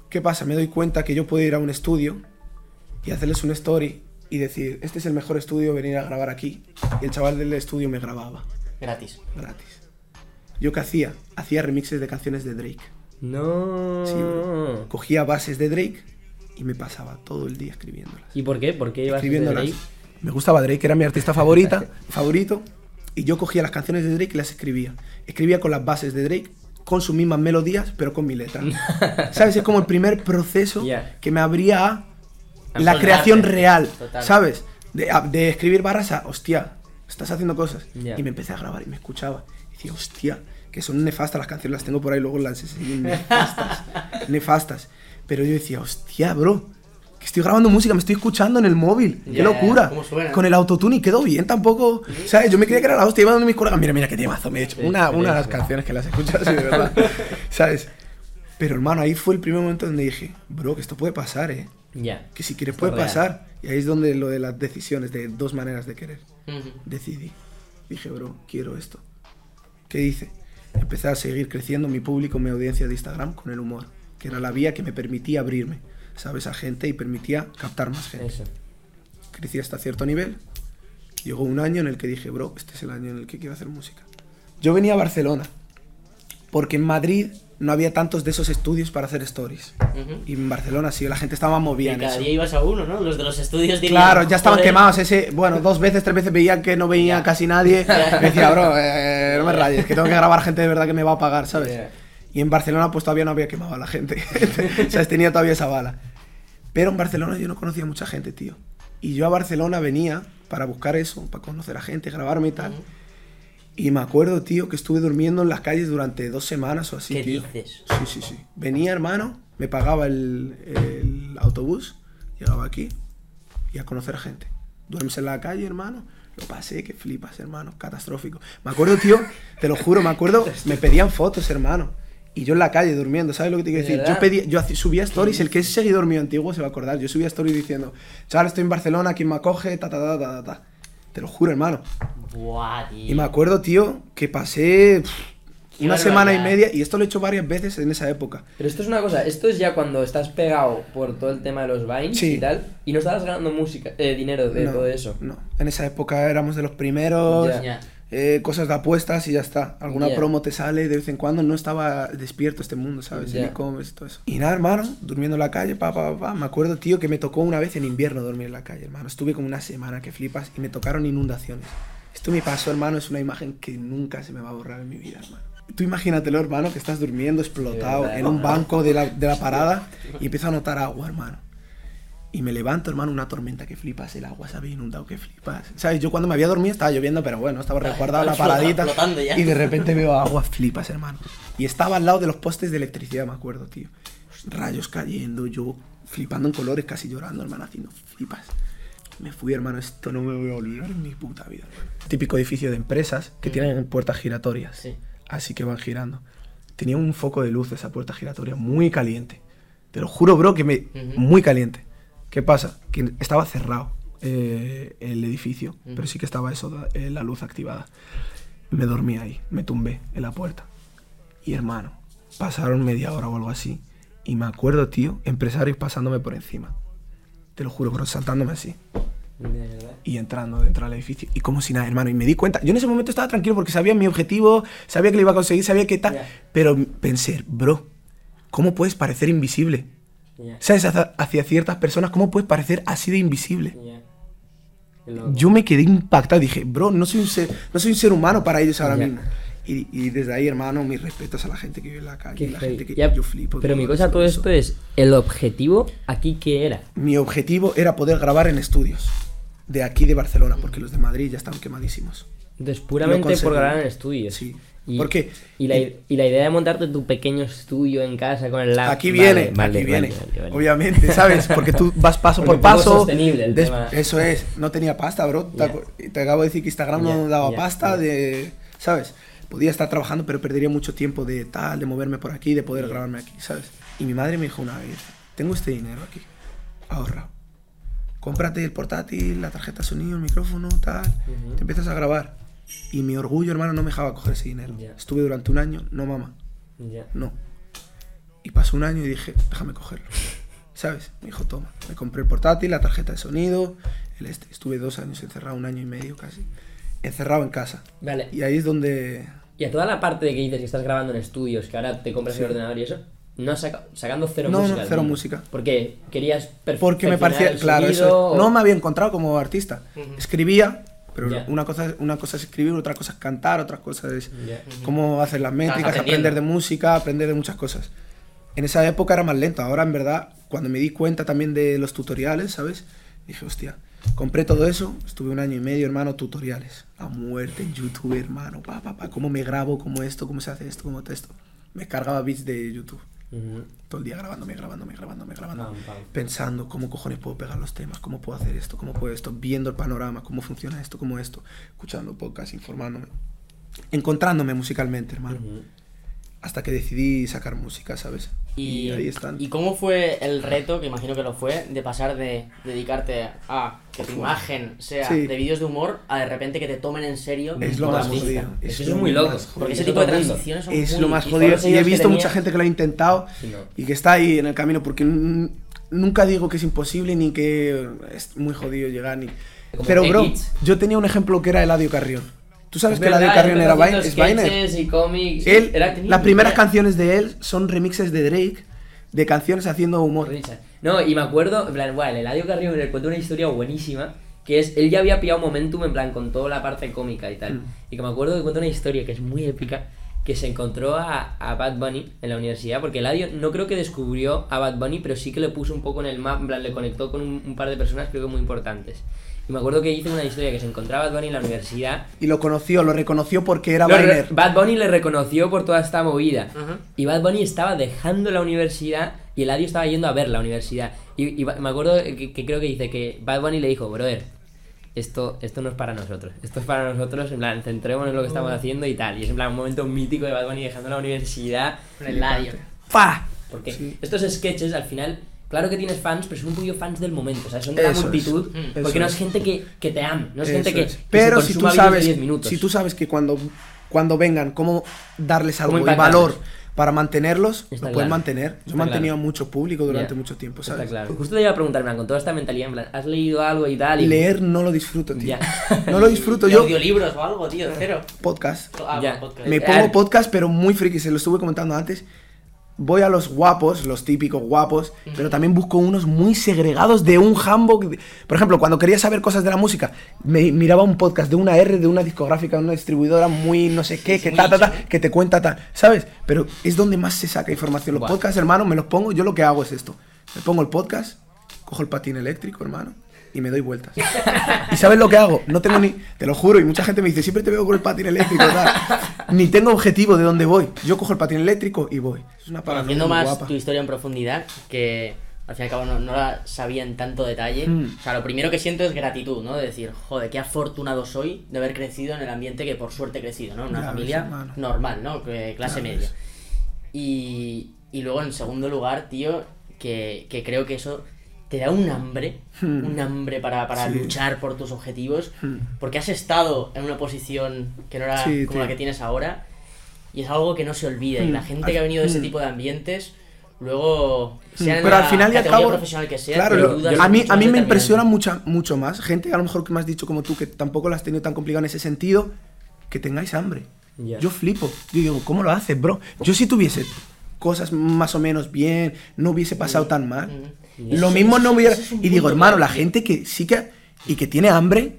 ¿Qué pasa? Me doy cuenta que yo puedo ir a un estudio y hacerles una story y decir, este es el mejor estudio, venir a grabar aquí. Y el chaval del estudio me grababa, Gratis. gratis. ¿Yo qué hacía? Hacía remixes de canciones de Drake. No. Sí. Cogía bases de Drake y me pasaba todo el día escribiéndolas. ¿Y por qué? ¿Por qué ibas escribiéndolas. Drake? Me gustaba Drake, era mi artista favorita, *laughs* favorito, y yo cogía las canciones de Drake y las escribía. Escribía con las bases de Drake, con sus mismas melodías, pero con mi letra. *laughs* ¿Sabes? Es como el primer proceso que me abría A la creación real, Total. ¿sabes? De, escribir barras a, hostia, estás haciendo cosas. Y me empecé a grabar y me escuchaba. Y decía, hostia, que son nefastas las canciones, las tengo por ahí, luego las *laughs* nefastas, nefastas. Pero yo decía, hostia, bro, que estoy grabando música, me estoy escuchando en el móvil, Ya, qué locura. Con el autotune y quedó bien tampoco. ¿Sabes? Yo me creía que era la hostia, iba donde mis colegas, mira, mira qué temazo me he hecho. Una, una de las canciones que las así, de verdad. *laughs* ¿Sabes? Pero hermano, ahí fue el primer momento donde dije, bro, que esto puede pasar, eh Ya. que si quieres puede real. pasar. Y ahí es donde lo de las decisiones, de dos maneras de querer. Ujú. Decidí. Dije, bro, quiero esto. ¿Qué hice? Empecé a seguir creciendo mi público, mi audiencia de Instagram con el humor, que era la vía que me permitía abrirme, ¿sabes? A gente y permitía captar más gente. Eso. Crecí hasta cierto nivel. Llegó un año en el que dije, bro, este es el año en el que quiero hacer música. Yo venía a Barcelona, porque en Madrid no había tantos de esos estudios para hacer stories. Y en Barcelona sí, la gente estaba Y movida en cada eso. día ibas a uno, ¿no? Los de los estudios dirían, Claro, ya estaban "Joder". quemados. Ese, bueno, dos veces, tres veces veía que no veía Ya. casi nadie. *laughs* Me decía, bro, eh, no me rayes, que tengo que grabar gente de verdad que me va a pagar, ¿sabes? Y en Barcelona, pues todavía no había quemado a la gente. *laughs* ¿Sabes? Tenía todavía esa bala. Pero en Barcelona yo no conocía mucha gente, tío. Y yo a Barcelona venía para buscar eso, para conocer a gente, grabarme y tal. Y me acuerdo, tío, que estuve durmiendo en las calles durante dos semanas o así, ¿Qué tío. dices? Sí, sí, sí. Venía, hermano, me pagaba el, el autobús, llegaba aquí y a conocer gente. Duermes en la calle, hermano. Lo pasé, que flipas, hermano. Catastrófico. Me acuerdo, tío, te lo juro, me acuerdo, me pedían fotos, hermano. Y yo en la calle durmiendo, ¿sabes lo que te quiero ¿De decir? Yo, pedía, yo subía stories, el que es seguidor mío antiguo se va a acordar. Yo subía stories diciendo, chaval, estoy en Barcelona, ¿quién me acoge? Ta, ta, ta, ta, ta, ta. Te lo juro, hermano. Buah, tío. Y me acuerdo, tío, que pasé pff, una semana y media, y esto lo he hecho varias veces en esa época. Pero esto es una cosa, esto es ya cuando estás pegado por todo el tema de los Vines Sí. y tal, y no estabas ganando música, eh, dinero de no, todo eso. No, en esa época éramos de los primeros, Ya. Ya. Eh, cosas de apuestas y ya está. Alguna Ya. promo te sale de vez en cuando, no estaba despierto este mundo, ¿sabes? El Ya. e-commerce y todo eso. Y nada, hermano, durmiendo en la calle, pa, pa, pa. Me acuerdo, tío, que me tocó una vez en invierno dormir en la calle, hermano. Estuve como una semana que flipas y me tocaron inundaciones. Esto me pasó, hermano, es una imagen que nunca se me va a borrar en mi vida, hermano. Tú imagínatelo, hermano, que estás durmiendo explotado en un banco de la, de la *laughs* parada y empiezo a notar agua, hermano. Y me levanto, hermano, una tormenta que flipas, el agua se había inundado, que flipas. ¿Sabes? Yo cuando me había dormido estaba lloviendo, pero bueno, estaba resguardado la *laughs* paradita. ya. Y de repente veo agua, flipas, hermano. Y estaba al lado de los postes de electricidad, me acuerdo, tío. Rayos cayendo, yo flipando en colores, casi llorando, hermano, haciendo flipas. Me fui, hermano, esto no me voy a olvidar en mi puta vida, hermano. Típico edificio de empresas que tienen puertas giratorias. Sí. Así que van girando. Tenía un foco de luz esa puerta giratoria muy caliente. Te lo juro, bro, que me. Muy caliente. ¿Qué pasa? Que estaba cerrado eh, el edificio, pero sí que estaba eso, eh, la luz activada. Me dormí ahí, me tumbé en la puerta. Y hermano, pasaron media hora o algo así. Y me acuerdo, tío, empresarios pasándome por encima. Te lo juro, bro, saltándome así. Y entrando dentro del edificio. Y como si nada, hermano. Y me di cuenta. Yo en ese momento estaba tranquilo porque sabía mi objetivo, sabía que lo iba a conseguir, sabía que tal. Ya. Pero pensé, bro, ¿cómo puedes parecer invisible? ¿Sabes? Hacia, ciertas personas, ¿cómo puedes parecer así de invisible? Yo me quedé impactado. Dije, bro, no soy un ser, no soy un ser humano para ellos ahora Ya. mismo. Y, y desde ahí, hermano, mis respetos a la gente que vive en la calle, Qué la heavy. gente que Ya, yo flipo. Pero mi cosa, todo eso. esto es, ¿el objetivo aquí qué era? Mi objetivo era poder grabar en estudios de aquí de Barcelona, porque los de Madrid ya están quemadísimos. Entonces, puramente por grabar en estudios. Sí. Y, ¿Por qué? Y la, y la idea de montarte tu pequeño estudio en casa con el lab. Aquí viene, vale, aquí vale, viene. vale, vale. Obviamente, ¿sabes? Porque tú vas *laughs* paso por paso. sostenible el des- tema. Eso es, no tenía pasta, bro. Te, te acabo de decir que Instagram no Ya, daba ya, pasta, de, ¿sabes? Podía estar trabajando, pero perdería mucho tiempo de tal, de moverme por aquí, de poder grabarme aquí, ¿sabes? Y mi madre me dijo una vez, tengo este dinero aquí, ahorrado. Cómprate el portátil, la tarjeta de sonido, el micrófono, tal. Te empiezas a grabar. Y mi orgullo, hermano, no me dejaba coger ese dinero. Ya. Estuve durante un año, no mamá, Ya. no. Y pasó un año y dije, déjame cogerlo. *laughs* ¿Sabes? Me dijo, toma. Me compré el portátil, la tarjeta de sonido, el este. Estuve dos años encerrado, un año y medio casi. Encerrado en casa. Vale. Y ahí es donde... Y a toda la parte de que dices que estás grabando en estudios, que ahora te compras Sí. el ordenador y eso, no saca- sacando cero No, no, música. del cero música. Porque querías Porque me parecía, el claro, sonido, eso es. o- No me había encontrado como artista. Escribía, pero Ya. una, cosa, una cosa es escribir, otra cosa es cantar, otra cosa es Ya. cómo hacer las métricas, aprender de música, aprender de muchas cosas. En esa época era más lento, ahora en verdad, cuando me di cuenta también de los tutoriales, ¿sabes? Dije, hostia, compré todo eso, estuve un año y medio, hermano, tutoriales, a muerte en YouTube, hermano, pa, pa, pa, cómo me grabo, cómo esto, cómo se hace esto, cómo esto. Me cargaba beats de YouTube, Todo el día grabándome, grabándome, grabándome, grabando, pam. pensando cómo cojones puedo pegar los temas, cómo puedo hacer esto, cómo puedo esto, viendo el panorama, cómo funciona esto, cómo esto, escuchando podcast, informándome, encontrándome musicalmente, hermano. Hasta que decidí sacar música, ¿sabes? Y, ahí están. ¿Y cómo fue el reto, que imagino que lo fue, de pasar de dedicarte a que tu imagen sea Sí. de vídeos de humor a de repente que te tomen en serio es lo más jodido. Es eso es muy loco, Porque ese Es tipo de transiciones son Es muy lo más jodido. Y he visto tenía- mucha gente que lo ha intentado Sí, no. y que está ahí en el camino porque nunca digo que es imposible ni que es muy jodido llegar ni... Como Pero bro, yo tenía un ejemplo que era Eladio Carrión. ¿Tú sabes Es que Eladio verdad, Carrión era Vine- es Viner? sketches y cómics. Él, Era- tenía las primeras canciones de él son remixes de Drake de canciones haciendo humor. No, y me acuerdo, en plan, bueno, el Eladio Carrión le cuento una historia buenísima, que es, él ya había pillado momentum, en plan, con toda la parte cómica y tal. Mm. Y que me acuerdo que cuenta una historia que es muy épica, que se encontró a, a Bad Bunny en la universidad, porque Eladio no creo que descubrió a Bad Bunny, pero sí que le puso un poco en el map, en plan, le conectó con un, un par de personas, creo que muy importantes. Y me acuerdo que hice una historia que se encontraba Bad Bunny en la universidad, Y lo conoció, lo reconoció porque era Viner. Bad Bunny le reconoció por toda esta movida. Ajá. Y Bad Bunny estaba dejando la universidad y Eladio estaba yendo a ver la universidad. Y, y me acuerdo que, que creo que dice que Bad Bunny le dijo, brother, esto, esto no es para nosotros. Esto es para nosotros, en plan, centrémonos en lo que estamos haciendo y tal. Y es en plan un momento mítico de Bad Bunny dejando la universidad. Con el Eladio. ¡Pa! Porque Sí. estos sketches al final, claro que tienes fans, pero son un poquito fans del momento. O sea, son de la Eso es. multitud. Mm. Porque Eso no es. es gente que, que te ama, no es gente Eso que, es. que Pero se si tú de sabes, 10 minutos. si tú sabes que cuando, cuando vengan, cómo darles algo y impactarles. valor para mantenerlos, Está lo puedes claro. mantener. Yo Está he mantenido claro. mucho público durante Ya. mucho tiempo, Está ¿sabes? claro. Justo te iba a preguntar, plan, con toda esta mentalidad, en plan, ¿has leído algo y tal? Y... Leer no lo disfruto, tío. Ya. No lo disfruto. *laughs* ¿Y Yo, audiolibros o algo, tío? Cero. podcast. Ah, Ya. podcast. Me Eh, pongo eh, podcast, pero muy friki, se lo estuve comentando antes. Voy a los guapos, los típicos guapos, pero también busco unos muy segregados de un handbook. Por ejemplo, cuando quería saber cosas de la música, me miraba un podcast de una R, de una discográfica, de una distribuidora muy no sé qué, que ta, ta, ta, que te cuenta tal, ¿sabes? Pero es donde más se saca información. Los podcasts, hermano, me los pongo, yo lo que hago es esto. Me pongo el podcast, cojo el patín eléctrico, hermano, y me doy vueltas. ¿Y sabes lo que hago? No tengo ni, te lo juro, y mucha gente me dice, siempre te veo con el patín eléctrico, tal. *laughs* Ni tengo objetivo de dónde voy. Yo cojo el patín eléctrico y voy. Es una paranoia Conociendo muy más guapa. tu historia en profundidad, que al fin y al cabo no, no la sabía en tanto detalle. Mm. O sea, lo primero que siento es gratitud, ¿no? De decir, joder, qué afortunado soy de haber crecido en el ambiente que por suerte he crecido, ¿no? Una Ya familia normal, ¿no? Que- clase Ya media. Y, y luego, en segundo lugar, tío, que, que creo que eso te da un hambre, Hmm. un hambre para, para Sí. luchar por tus objetivos, Hmm. porque has estado en una posición que no era Sí, como la tío. que tienes ahora, y es algo que no se olvida. Y Hmm. la gente que ha venido de ese Hmm. tipo de ambientes, luego, sea en Pero la al final y al categoría cabo, profesional que sea, claro, dudas a mí, a mí me impresiona mucha, mucho más. Gente, a lo mejor que me has dicho como tú, que tampoco lo has tenido tan complicado en ese sentido, que tengáis hambre. Yo flipo. Yo digo, ¿cómo lo haces, bro? Yo si tuviese cosas más o menos bien, no hubiese pasado tan mal. Ujú. Lo mismo no hubiera... Y digo, hermano, la gente que sí que... Y que tiene hambre,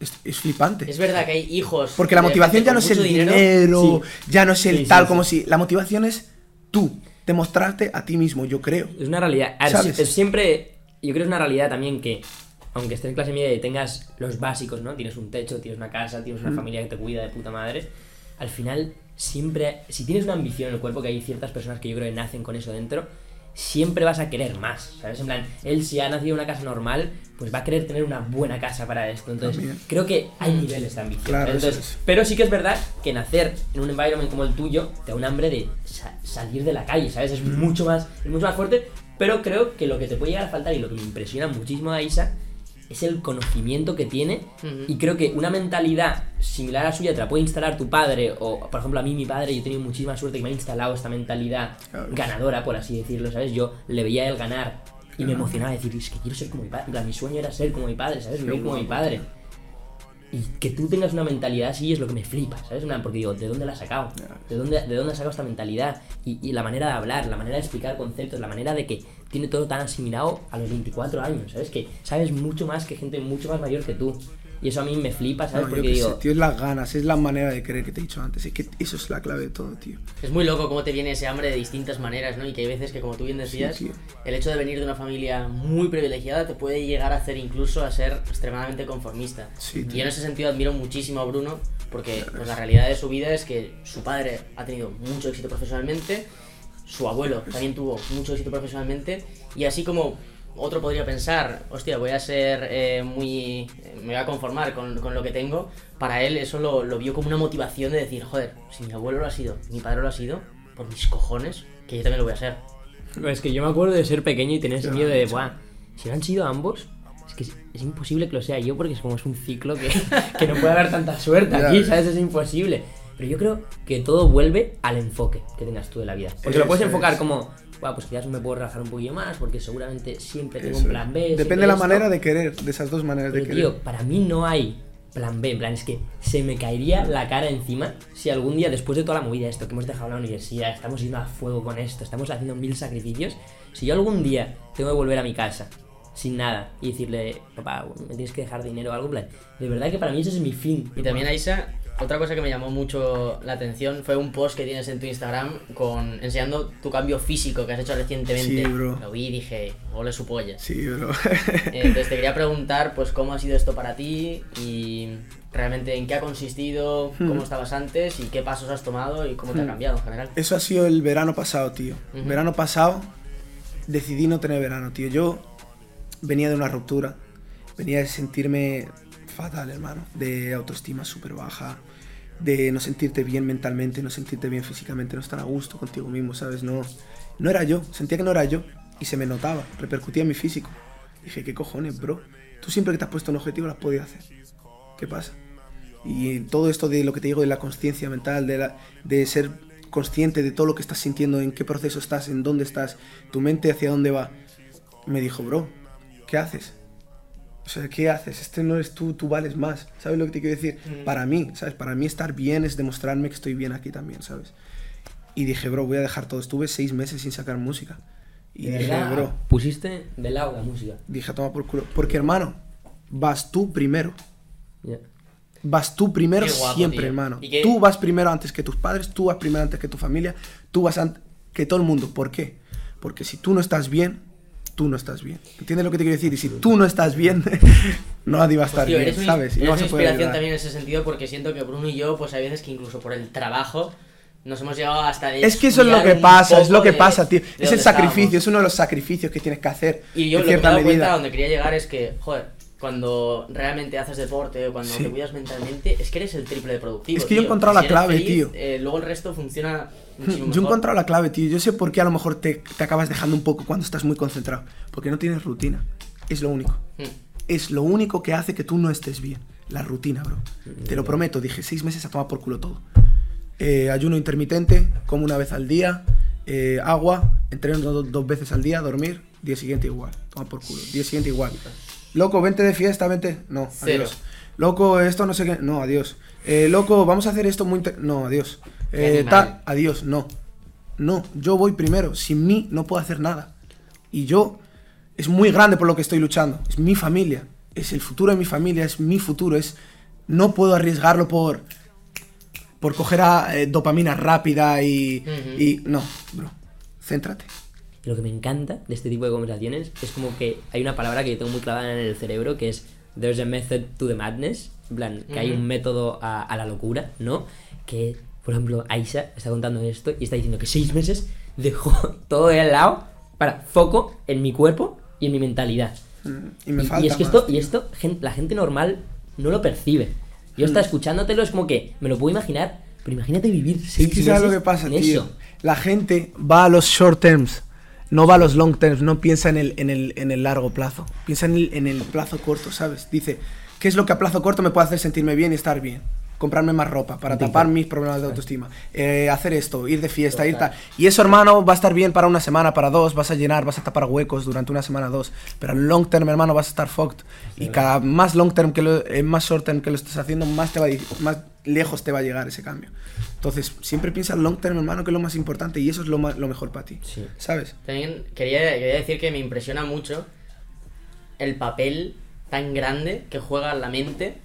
es, es flipante. Es verdad que hay hijos. Porque la motivación ya no es el dinero, Sí. ya no es el Sí, sí, tal, sí. como si... La motivación es tú, demostrarte a ti mismo, yo creo. Es una realidad. A ver, ¿Sabes? es siempre. Yo creo que es una realidad también que, aunque estés en clase media y tengas los básicos, ¿no? Tienes un techo, tienes una casa, tienes una familia que te cuida de puta madre. Al final, siempre. Si tienes una ambición en el cuerpo, que hay ciertas personas que yo creo que nacen con eso dentro, siempre vas a querer más. ¿Sabes? En plan, él si ha nacido en una casa normal, pues va a querer tener una buena casa para esto. Entonces, También. creo que hay niveles de ambición. Claro, eso Entonces, es. pero sí que es verdad que nacer en un environment como el tuyo te da un hambre de sa- salir de la calle, ¿sabes? Es mucho más, es mucho más fuerte, pero creo que lo que te puede llegar a faltar y lo que me impresiona muchísimo de Aisa es el conocimiento que tiene y creo que una mentalidad similar a la suya te la puede instalar tu padre o por ejemplo a mí mi padre yo he tenido muchísima suerte que me ha instalado esta mentalidad Claro. ganadora por así decirlo ¿sabes? yo le veía él ganar y me emocionaba decir es que quiero ser como mi padre mi sueño era ser como mi padre ¿sabes? vivir como mi padre y que tú tengas una mentalidad así es lo que me flipa, ¿sabes? Porque digo, ¿de dónde la has sacado? ¿De dónde, ¿De dónde has sacado esta mentalidad? Y, y la manera de hablar, la manera de explicar conceptos, la manera de que tiene todo tan asimilado a los 24 años, ¿sabes? Que sabes mucho más que gente mucho más mayor que tú. Y eso a mí me flipa, ¿sabes? No, yo Porque qué digo, sé, tío, es las ganas, es la manera de querer que te he dicho antes. Es que eso es la clave de todo, tío. Es muy loco cómo te viene ese hambre de distintas maneras, ¿no? Y que hay veces que, como tú bien decías, el hecho de venir de una familia muy privilegiada te puede llegar a hacer incluso a ser extremadamente conformista. Sí, y yo en ese sentido admiro muchísimo a Bruno, porque pues, la realidad de su vida es que su padre ha tenido mucho éxito profesionalmente, su abuelo también tuvo mucho éxito profesionalmente, y así como otro podría pensar, hostia, voy a ser eh, muy... me voy a conformar con, con lo que tengo, para él eso lo, lo vio como una motivación de decir, joder, si mi abuelo lo ha sido, mi padre lo ha sido, por mis cojones, que yo también lo voy a ser. es que yo me acuerdo de ser pequeño y tener ese miedo de, Buah, si lo han sido ambos, es que es, es imposible que lo sea yo porque es como es un ciclo que, *laughs* que no puede haber tanta suerte Ya aquí. ¿sabes? Es imposible. Pero yo creo que todo vuelve al enfoque que tengas tú de la vida. Porque lo puedes enfocar es. como, Buah, pues quizás me puedo relajar un poquillo más porque seguramente siempre tengo Eso un plan B. Depende de la esto. manera de querer, de esas dos maneras de querer. tío, para mí no hay plan B, en plan, es que se me caería la cara encima si algún día, después de toda la movida esto, que hemos dejado la universidad, estamos yendo a fuego con esto, estamos haciendo mil sacrificios, si yo algún día tengo que volver a mi casa sin nada y decirle, papá, me tienes que dejar dinero o algo, en plan, de verdad que para mí ese es mi fin. Y también, Aisa, otra cosa que me llamó mucho la atención fue un post que tienes en tu Instagram con enseñando tu cambio físico que has hecho recientemente. Sí, bro. Lo vi y dije, ole su polla. Sí, bro. Eh, Entonces te quería preguntar, pues, cómo ha sido esto para ti y realmente en qué ha consistido, Hmm. cómo estabas antes y qué pasos has tomado y cómo te ha cambiado en general. Eso ha sido el verano pasado, tío. Ujú. Verano pasado decidí no tener verano, tío. Yo venía de una ruptura, venía de sentirme fatal, hermano, de autoestima súper baja, de no sentirte bien mentalmente, no sentirte bien físicamente, no estar a gusto contigo mismo, ¿sabes? No, no era yo, sentía que no era yo y se me notaba, repercutía en mi físico. Dije, ¿qué cojones, bro? Tú siempre que te has puesto un objetivo lo has podido hacer. ¿Qué pasa? Y todo esto de lo que te digo de la conciencia mental, de, de ser consciente de todo lo que estás sintiendo, en qué proceso estás, en dónde estás, tu mente hacia dónde va, me dijo, bro, ¿qué haces? O sea, ¿qué haces? Este no eres tú, tú vales más. ¿Sabes lo que te quiero decir? Para mí, ¿sabes? Para mí estar bien es demostrarme que estoy bien aquí también, ¿sabes? Y dije, bro, voy a dejar todo. Estuve seis meses sin sacar música. Y De dije, verdad, bro, pusiste de lado la música. dije, toma por culo. Porque, hermano, vas tú primero. Ya. Vas tú primero guapo, siempre, tío. hermano. ¿Y Tú vas primero antes que tus padres, tú vas primero antes que tu familia, tú vas antes que todo el mundo. ¿Por qué? Porque si tú no estás bien, tú no estás bien. ¿Entiendes lo que te quiero decir? Y si tú no estás bien, *laughs* nadie va a estar Tío, bien, eres ¿sabes? Y no vas una a poder inspiración ayudar. también en ese sentido porque siento que Bruno y yo, pues hay veces que incluso por el trabajo nos hemos llegado hasta Es que eso es lo que pasa, es lo que de- pasa, tío. de Es el sacrificio, estábamos. es uno de los sacrificios que tienes que hacer. Y yo en lo que me he dado cuenta, donde quería llegar es que, joder, cuando realmente haces deporte o cuando Sí. te cuidas mentalmente, es que eres el triple de productivo. Es que yo he tío. encontrado Si la clave, feliz, tío. eh, luego el resto funciona *laughs* muchísimo Yo he encontrado la clave, tío. Yo sé por qué a lo mejor te, te acabas dejando un poco cuando estás muy concentrado. Porque no tienes rutina. Es lo único. Mm. Es lo único que hace que tú no estés bien. La rutina, bro. Te lo prometo. Dije seis meses a tomar por culo todo. Eh, ayuno intermitente, como una vez al día, eh, agua entreno do- dos veces al día, dormir, día siguiente igual. Toma por culo. Día siguiente igual. Loco, vente de fiesta, vente. No, Cero. adiós. Loco, esto no sé qué. No, adiós. Eh, loco, vamos a hacer esto muy... No, adiós. Eh, tal, adiós. No. No, yo voy primero. Sin mí no puedo hacer nada. Y yo es muy grande por lo que estoy luchando. Es mi familia. Es el futuro de mi familia. Es mi futuro. Es no puedo arriesgarlo por por coger a, eh, dopamina rápida y, y no, bro. Céntrate. Y lo que me encanta de este tipo de conversaciones es como que hay una palabra que yo tengo muy clavada en el cerebro que es there's a method to the madness. En plan, que hay un método a, a la locura, ¿no? Que, por ejemplo, Aisha está contando esto y está diciendo que seis meses dejó *laughs* todo de lado para foco en mi cuerpo y en mi mentalidad. Mm, Y me Y- falta y es que más, esto, y tío. esto gen- la gente normal no lo percibe. Yo Mm. estaba escuchándotelo, es como que me lo puedo imaginar, pero imagínate vivir seis Es que meses sabes lo que pasa, en tío. eso. La gente va a los short terms, no va a los long terms, no piensa en el, en el, en el largo plazo. Piensa en el, en el plazo corto, ¿sabes? Dice, ¿qué es lo que a plazo corto me puede hacer sentirme bien y estar bien? Comprarme más ropa para tapar mis problemas de autoestima. Eh, hacer esto, ir de fiesta, ir tal. Y eso, hermano, va a estar bien para una semana, para dos, vas a llenar, vas a tapar huecos durante una semana, dos. Pero en long term, hermano, vas a estar fucked. Y cada más long term que lo, eh, más short term que lo estés haciendo, más, te va más lejos te va a llegar ese cambio. Entonces, siempre piensa en long term, hermano, que es lo más importante y eso es lo, ma- lo mejor para ti. Sí. ¿Sabes? También quería, quería decir que me impresiona mucho el papel tan grande que juega la mente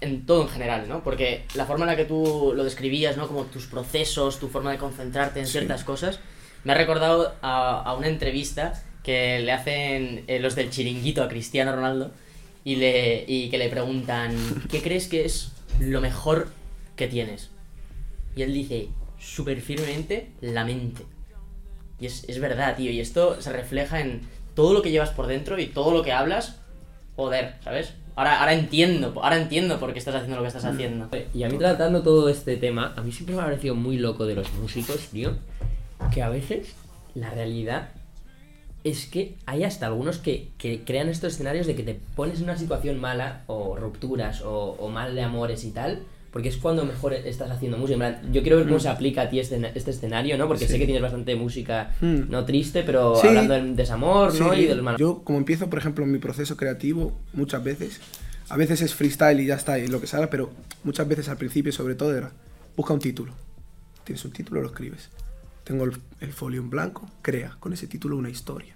en todo en general, ¿no? Porque la forma en la que tú lo describías, ¿no? Como tus procesos, tu forma de concentrarte en Sí. ciertas cosas, me ha recordado a, a una entrevista que le hacen eh, los del chiringuito a Cristiano Ronaldo y, le, y que le preguntan, *laughs* ¿qué crees que es lo mejor que tienes? Y él dice, súper firmemente, la mente. Y es, es verdad, tío. Y esto se refleja en todo lo que llevas por dentro y todo lo que hablas. Joder, ¿sabes? Ahora, ahora entiendo, ahora entiendo por qué estás haciendo lo que estás haciendo. Y a mí tratando todo este tema, a mí siempre me ha parecido muy loco de los músicos, tío, que a veces la realidad es que hay hasta algunos que, que crean estos escenarios de que te pones en una situación mala, o rupturas, o, o mal de amores y tal, porque es cuando mejor estás haciendo música. Yo quiero ver cómo se aplica a ti este, este escenario, ¿no? Porque Sí. sé que tienes bastante música, Mm. no triste, pero Sí. hablando del desamor, ¿no? Sí, Y de los malos. Yo, como empiezo, por ejemplo, mi proceso creativo, muchas veces, a veces es freestyle y ya está, y lo que salga, pero muchas veces al principio, sobre todo, era busca un título. Tienes un título, lo escribes. Tengo el, el folio en blanco, crea con ese título una historia.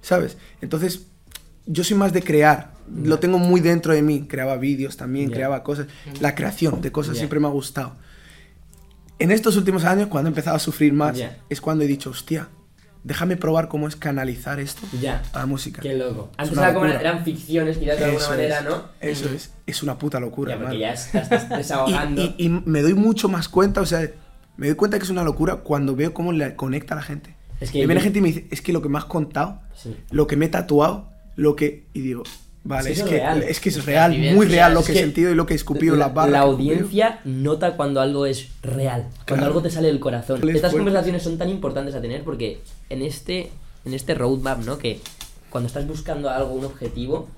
¿Sabes? Entonces, yo soy más de crear. Lo tengo muy dentro de mí. Creaba vídeos también, Ya. creaba cosas. La creación de cosas Ya. siempre me ha gustado. En estos últimos años, cuando he empezado a sufrir más, es cuando he dicho, hostia, déjame probar cómo es canalizar esto Ya. a la música. Qué loco. Es Antes era como eran ficciones, quizás de alguna manera, es, ¿no? Eso es, es una puta locura, Ya, porque ya estás, estás desahogando. *laughs* Y, y- y me doy mucho más cuenta, o sea, me doy cuenta que es una locura cuando veo cómo le conecta a la gente. Es que y viene yo- gente y me dice, es que lo que me has contado, Sí. lo que me he tatuado, lo que... Y digo, vale, Es es, que es que es real, muy real lo que he sentido y lo que he escupido la, las barras. la audiencia nota cuando algo es real, cuando Claro. algo te sale del corazón. Les Estas fuerte. conversaciones son tan importantes a tener porque en este, en este roadmap, ¿no? Que cuando estás buscando algo, un objetivo,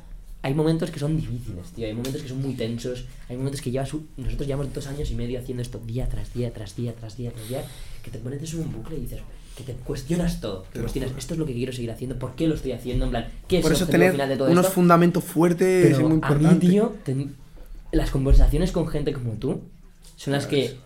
hay momentos que son difíciles, tío. Hay momentos que son muy tensos. Hay momentos que llevas. Nosotros llevamos dos años y medio haciendo esto día tras día, tras día, tras día, tras día. Que te pones en un bucle y dices. Que te cuestionas todo. Que Te cuestionas, esto es lo que quiero seguir haciendo, ¿por qué lo estoy haciendo? En plan, ¿qué es Por eso tener final de todo unos esto? fundamentos fuertes es Pero muy a mí, importante. tío, ten- las conversaciones con gente como tú son las que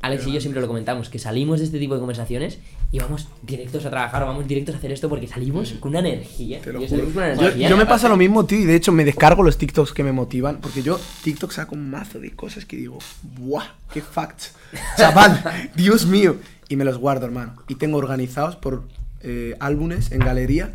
Alex y yo siempre lo comentamos, que salimos de este tipo de conversaciones y vamos directos a trabajar o vamos directos a hacer esto porque salimos con una energía. Te lo tío, juro. una Yo, energía. yo me pasa lo mismo, tío, y de hecho me descargo los TikToks que me motivan, porque yo TikTok saco un mazo de cosas que digo, ¡buah! ¡Qué facts! *laughs* Chaval, Dios mío. Y me los guardo, hermano. Y tengo organizados por eh, álbumes en galería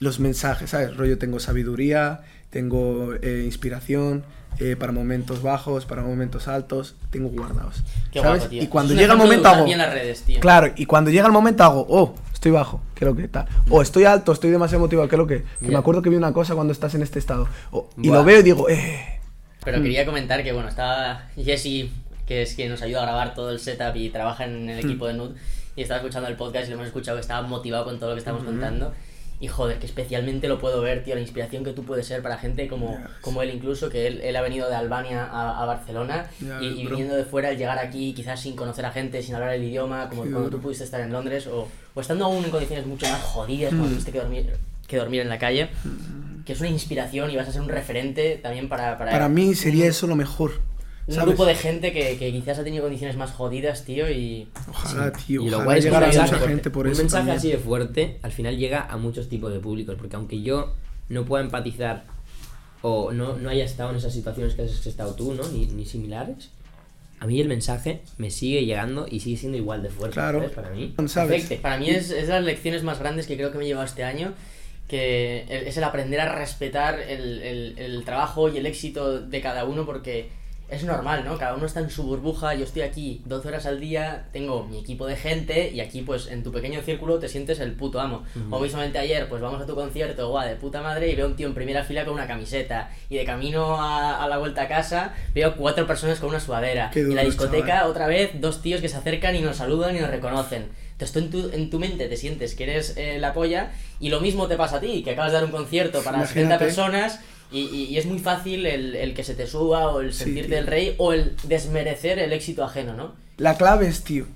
los mensajes, ¿sabes? Rollo, tengo sabiduría, tengo eh, inspiración, eh, para momentos bajos, para momentos altos, tengo guardados. Qué ¿sabes? guapo, tío. Y cuando llega el momento hago... bien las redes, tío. Claro, y cuando llega el momento hago, oh, estoy bajo, ¿qué es lo que tal? O estoy alto, estoy demasiado motivado, ¿qué es lo que? Que me acuerdo que vi una cosa cuando estás en este estado. Y Buah. lo veo y digo, eh. Pero quería comentar que, bueno, estaba Jesse, que es quien nos ayuda a grabar todo el setup y trabaja en el equipo de Nud, y estaba escuchando el podcast y lo hemos escuchado que estaba motivado con todo lo que estamos contando. Y joder, que especialmente lo puedo ver, tío, la inspiración que tú puedes ser para gente como, como él incluso, que él, él ha venido de Albania a, a Barcelona Ya, y, y viniendo de fuera, el llegar aquí quizás sin conocer a gente, sin hablar el idioma, como Sí, cuando bro. tú pudiste estar en Londres, o, o estando aún en condiciones mucho más jodidas, como tuviste que dormir, que dormir en la calle, que es una inspiración y vas a ser un referente también para... Para, Para mí sería eso lo mejor. Un ¿sabes? grupo de gente que, que quizás ha tenido condiciones más jodidas, tío, y... Ojalá, tío. Y lo Ojalá guay es que llegar a un mucha gente por un eso. mensaje también. así de fuerte al final llega a muchos tipos de públicos, porque aunque yo no pueda empatizar o no, no haya estado en esas situaciones que has estado tú, ¿no? Ni, ni similares, a mí el mensaje me sigue llegando y sigue siendo igual de fuerte, Claro. ¿sabes? Para mí. ¿Sabes? Afecte. Para mí es, es de las lecciones más grandes que creo que me he llevado este año, que es el aprender a respetar el, el- el trabajo y el éxito de cada uno, porque es normal, ¿no? Cada uno está en su burbuja, yo estoy aquí 12 horas al día, tengo mi equipo de gente y aquí pues en tu pequeño círculo te sientes el puto amo. O mismamente ayer pues vamos a tu concierto, guau, de puta madre, y veo un tío en primera fila con una camiseta y de camino a, a la vuelta a casa veo cuatro personas con una sudadera Qué y en la duro, discoteca chaval. otra vez dos tíos que se acercan y nos saludan y nos reconocen. Entonces tú en tu, en tu mente te sientes que eres eh, la polla y lo mismo te pasa a ti, que acabas de dar un concierto para 70 Imagínate. personas y, y- y es muy fácil el, el que se te suba o el Sí, sentirte tío. el rey o el desmerecer el éxito ajeno, ¿no? La clave es, tío,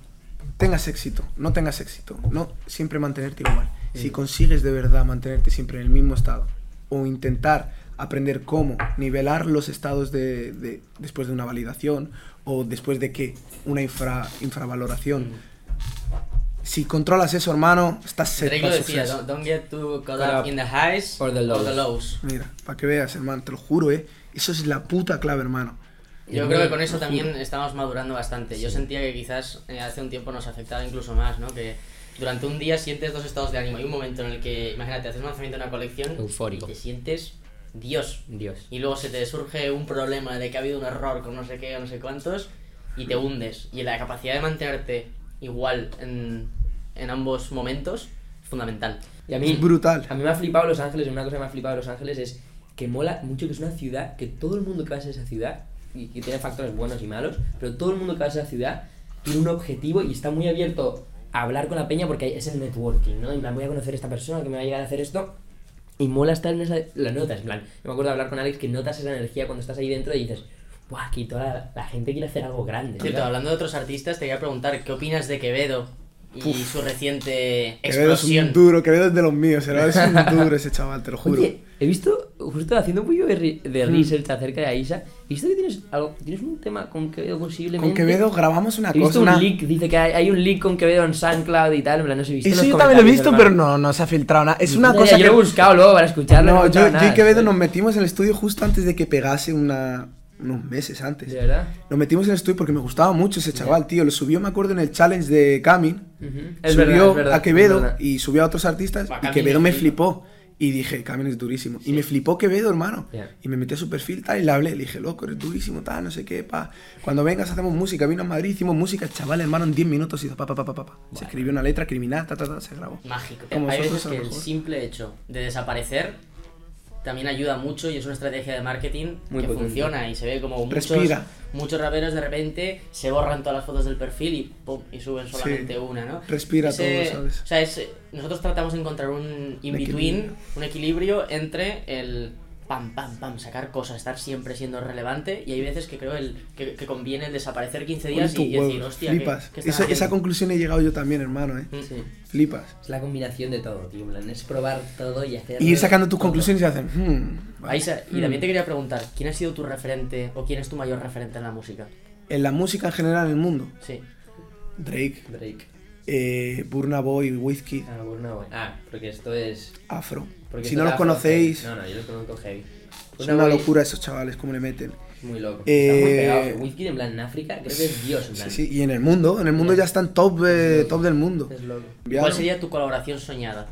tengas éxito, no tengas éxito, no siempre mantenerte igual. Si consigues de verdad mantenerte siempre en el mismo estado o intentar aprender cómo nivelar los estados de, de- después de una validación o después de que una infra, infravaloración. Si controlas eso, hermano, estás set Drake lo para decía, don't, don't get too caught up in the highs or the lows. lows. Mira, para que veas, hermano, te lo juro, eh. Eso es la puta clave, hermano. Yo creo que con eso también estamos madurando bastante. Yo sentía que quizás eh, hace un tiempo nos afectaba incluso más, ¿no? Que durante un día sientes dos estados de ánimo. Hay un momento en el que, imagínate, haces un lanzamiento de una colección Eufórico. y te sientes Dios. Dios. Y luego se te surge un problema de que ha habido un error con no sé qué o no sé cuántos y te hundes. Y la capacidad de mantenerte igual en, en ambos momentos es fundamental. Y a mí, Es brutal. A mí me ha flipado Los Ángeles, una cosa que me ha flipado Los Ángeles es que mola mucho que es una ciudad, que todo el mundo que va a esa ciudad, y que tiene factores buenos y malos, pero todo el mundo que va a esa ciudad tiene un objetivo y está muy abierto a hablar con la peña porque es el networking, ¿no? En plan, voy a conocer a esta persona que me va a llegar a hacer esto. Y mola estar en esa... La notas, en plan. Yo me acuerdo de hablar con Alex que notas esa energía cuando estás ahí dentro y dices, ¡buah! Aquí toda la, la gente quiere hacer algo grande. Cierto, ¿verdad?". hablando de otros artistas, te quería preguntar, ¿qué opinas de Quevedo y Uf. su reciente Quevedo es explosión? un duro, Quevedo es de los míos, ¿verdad? Es un *laughs* duro ese chaval, te lo juro. Oye, he visto, justo haciendo un poquito de, de research acerca de Aisha, he visto que tienes algo, tienes un tema con Quevedo posiblemente. Con Quevedo grabamos una He visto cosa. un una- leak, dice que hay, hay un leak con Quevedo en SoundCloud y tal, en plan, no sé, he visto Eso yo también lo he visto, hermano. pero no, no se ha filtrado nada. Es una puta cosa idea, que... Yo lo he buscado luego para escucharlo. No, he yo, yo y Quevedo ¿sabes? nos metimos en el estudio justo antes de que pegase una, unos meses antes. ¿De verdad? Nos metimos en el estudio porque me gustaba mucho ese chaval, tío. Lo subió, me acuerdo, en el challenge de Camin. Es subió verdad, es verdad, a Quevedo es y subió a otros artistas. Buah, y Camin Quevedo me flipó. Y dije, Camin es durísimo. Y me flipó Quevedo, hermano. Y me metí a su perfil tal y le hablé. Le dije, loco, eres durísimo, tal, no sé qué, pa. Cuando vengas hacemos música. Vino a Madrid, hicimos música. Chaval, hermano, en 10 minutos hizo pa, pa, pa, pa, pa. Se escribió una letra criminal, ta, ta, ta, se grabó. Mágico. Como Hay veces que el simple hecho de desaparecer también ayuda mucho y es una estrategia de marketing Muy que potente. funciona y se ve como muchos, muchos raperos de repente se borran todas las fotos del perfil y pum, y suben solamente una, ¿no? Respira todo, ¿sabes? O sea, es- nosotros tratamos de encontrar un in-between, un equilibrio entre el pam, pam, pam, sacar cosas, estar siempre siendo relevante y hay veces que creo el, que, que conviene el desaparecer 15 días y, y decir, hostia, ¿qué- flipas. ¿qué, están esa, conclusión he llegado yo también, hermano, eh. Sí. Flipas. Es la combinación de todo, tío. en plan, es probar todo y hacer. Y ir sacando tus todo. conclusiones y hacen, hmm, vale. Aisa, y Hmm. también te quería preguntar, ¿quién ha sido tu referente o quién es tu mayor referente en la música? En la música en general en el mundo, Sí. Drake, Drake. Eh, Burna Boy, Whiskey, Ah, Burna Boy. Ah, porque esto es. Afro. Porque si no los conocéis. No, no, yo los conozco heavy. es una Boy locura esos chavales, cómo le meten. Muy loco. Eh, Está muy pegado. Whisky en plan en África, creo que es Dios en plan. sí, y en el mundo, en el mundo ya están top, eh, top del mundo. Es loco. ¿Cuál sería tu colaboración soñada?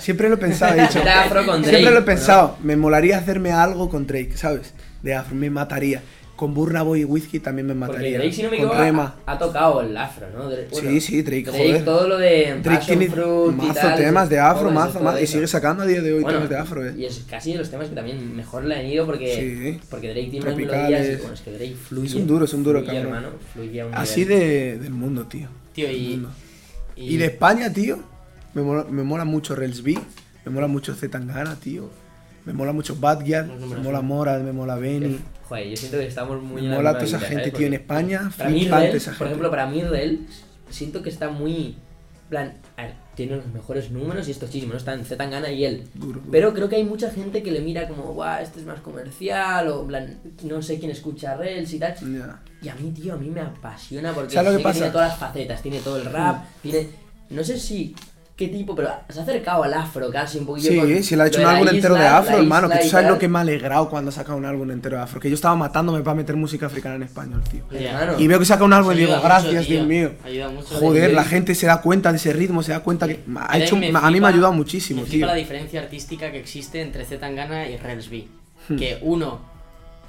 Siempre lo he pensado, he dicho. *laughs* Siempre lo he pensado. Me molaría hacerme algo con Drake, ¿sabes? De afro, me mataría. Con Burna Boy y Whiskey también me Porque mataría. Drake, si no me con equivoco, Rema. ha, ha tocado el afro, ¿no? Drake- Sí, sí, Drake, joder. todo lo de Drake tiene Fruit y mazo tal, temas de afro, mazo, mazo. Y sigue sacando a día de hoy Bueno, temas de afro, eh. Y es casi de los temas que también mejor le han ido porque, Sí. porque Drake tiene unas melodías y bueno, es que Drake fluye. Es un duro, es un duro, fluye, cabrón. hermano, fluye a un Así de, del mundo, tío. Tío, y mundo. Y de España, tío, me mola, me mola mucho Rels B, me mola mucho Zetangana, tío. Me mola mucho Bad Gyal, Los me mola Mora, me mola Benny. Joder, yo siento que estamos muy Me en mola toda esa vida, gente, ¿sabes? tío, en España, Para mí, por ejemplo, para mí, Rel, siento que está muy. plan, a ver, tiene los mejores números y es tochísimo, ¿no? Están Zetangana y él. Duro, duro. Pero creo que hay mucha gente que le mira como, guau, este es más comercial, o plan, no sé quién escucha Rels y tal. Y a mí, tío, a mí me apasiona porque ¿Sabes lo sé que pasa? tiene todas las facetas, tiene todo el rap, tiene... No sé si... ¿Qué tipo? Pero se ha acercado al afro casi un poquillo Sí, con- sí, él ha hecho un álbum entero de afro, hermano. Que tú sabes lo que me ha alegrado cuando saca un álbum entero de afro. Que yo estaba matándome para meter música africana en español, tío. Y veo que saca un álbum y digo, mucho, gracias, tío. Dios mío. Ayuda mucho. Joder, la gente se da cuenta de ese ritmo, se da cuenta que. Ha hecho, me a mí me ha ayudado muchísimo, me tío. la diferencia artística que existe entre Zetangana y Rels B. Hmm. Que uno,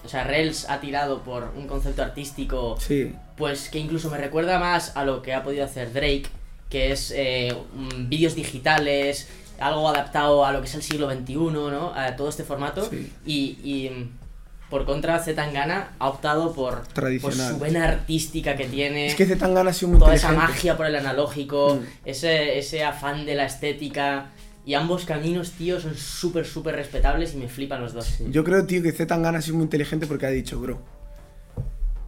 o sea, Rels ha tirado por un concepto artístico, Sí. pues que incluso me recuerda más a lo que ha podido hacer Drake, que es eh, vídeos digitales, algo adaptado a lo que es el siglo XXI, ¿no? A todo este formato. Sí. Y, y, por contra, Zetangana ha optado por, su vena artística que tiene. Es que Zetangana ha sido muy toda esa magia por el analógico, Mm. ese, ese afán de la estética. Y ambos caminos, tío, son súper, súper respetables y me flipan los dos. Yo creo, tío, que Zetangana ha sido muy inteligente porque ha dicho, bro.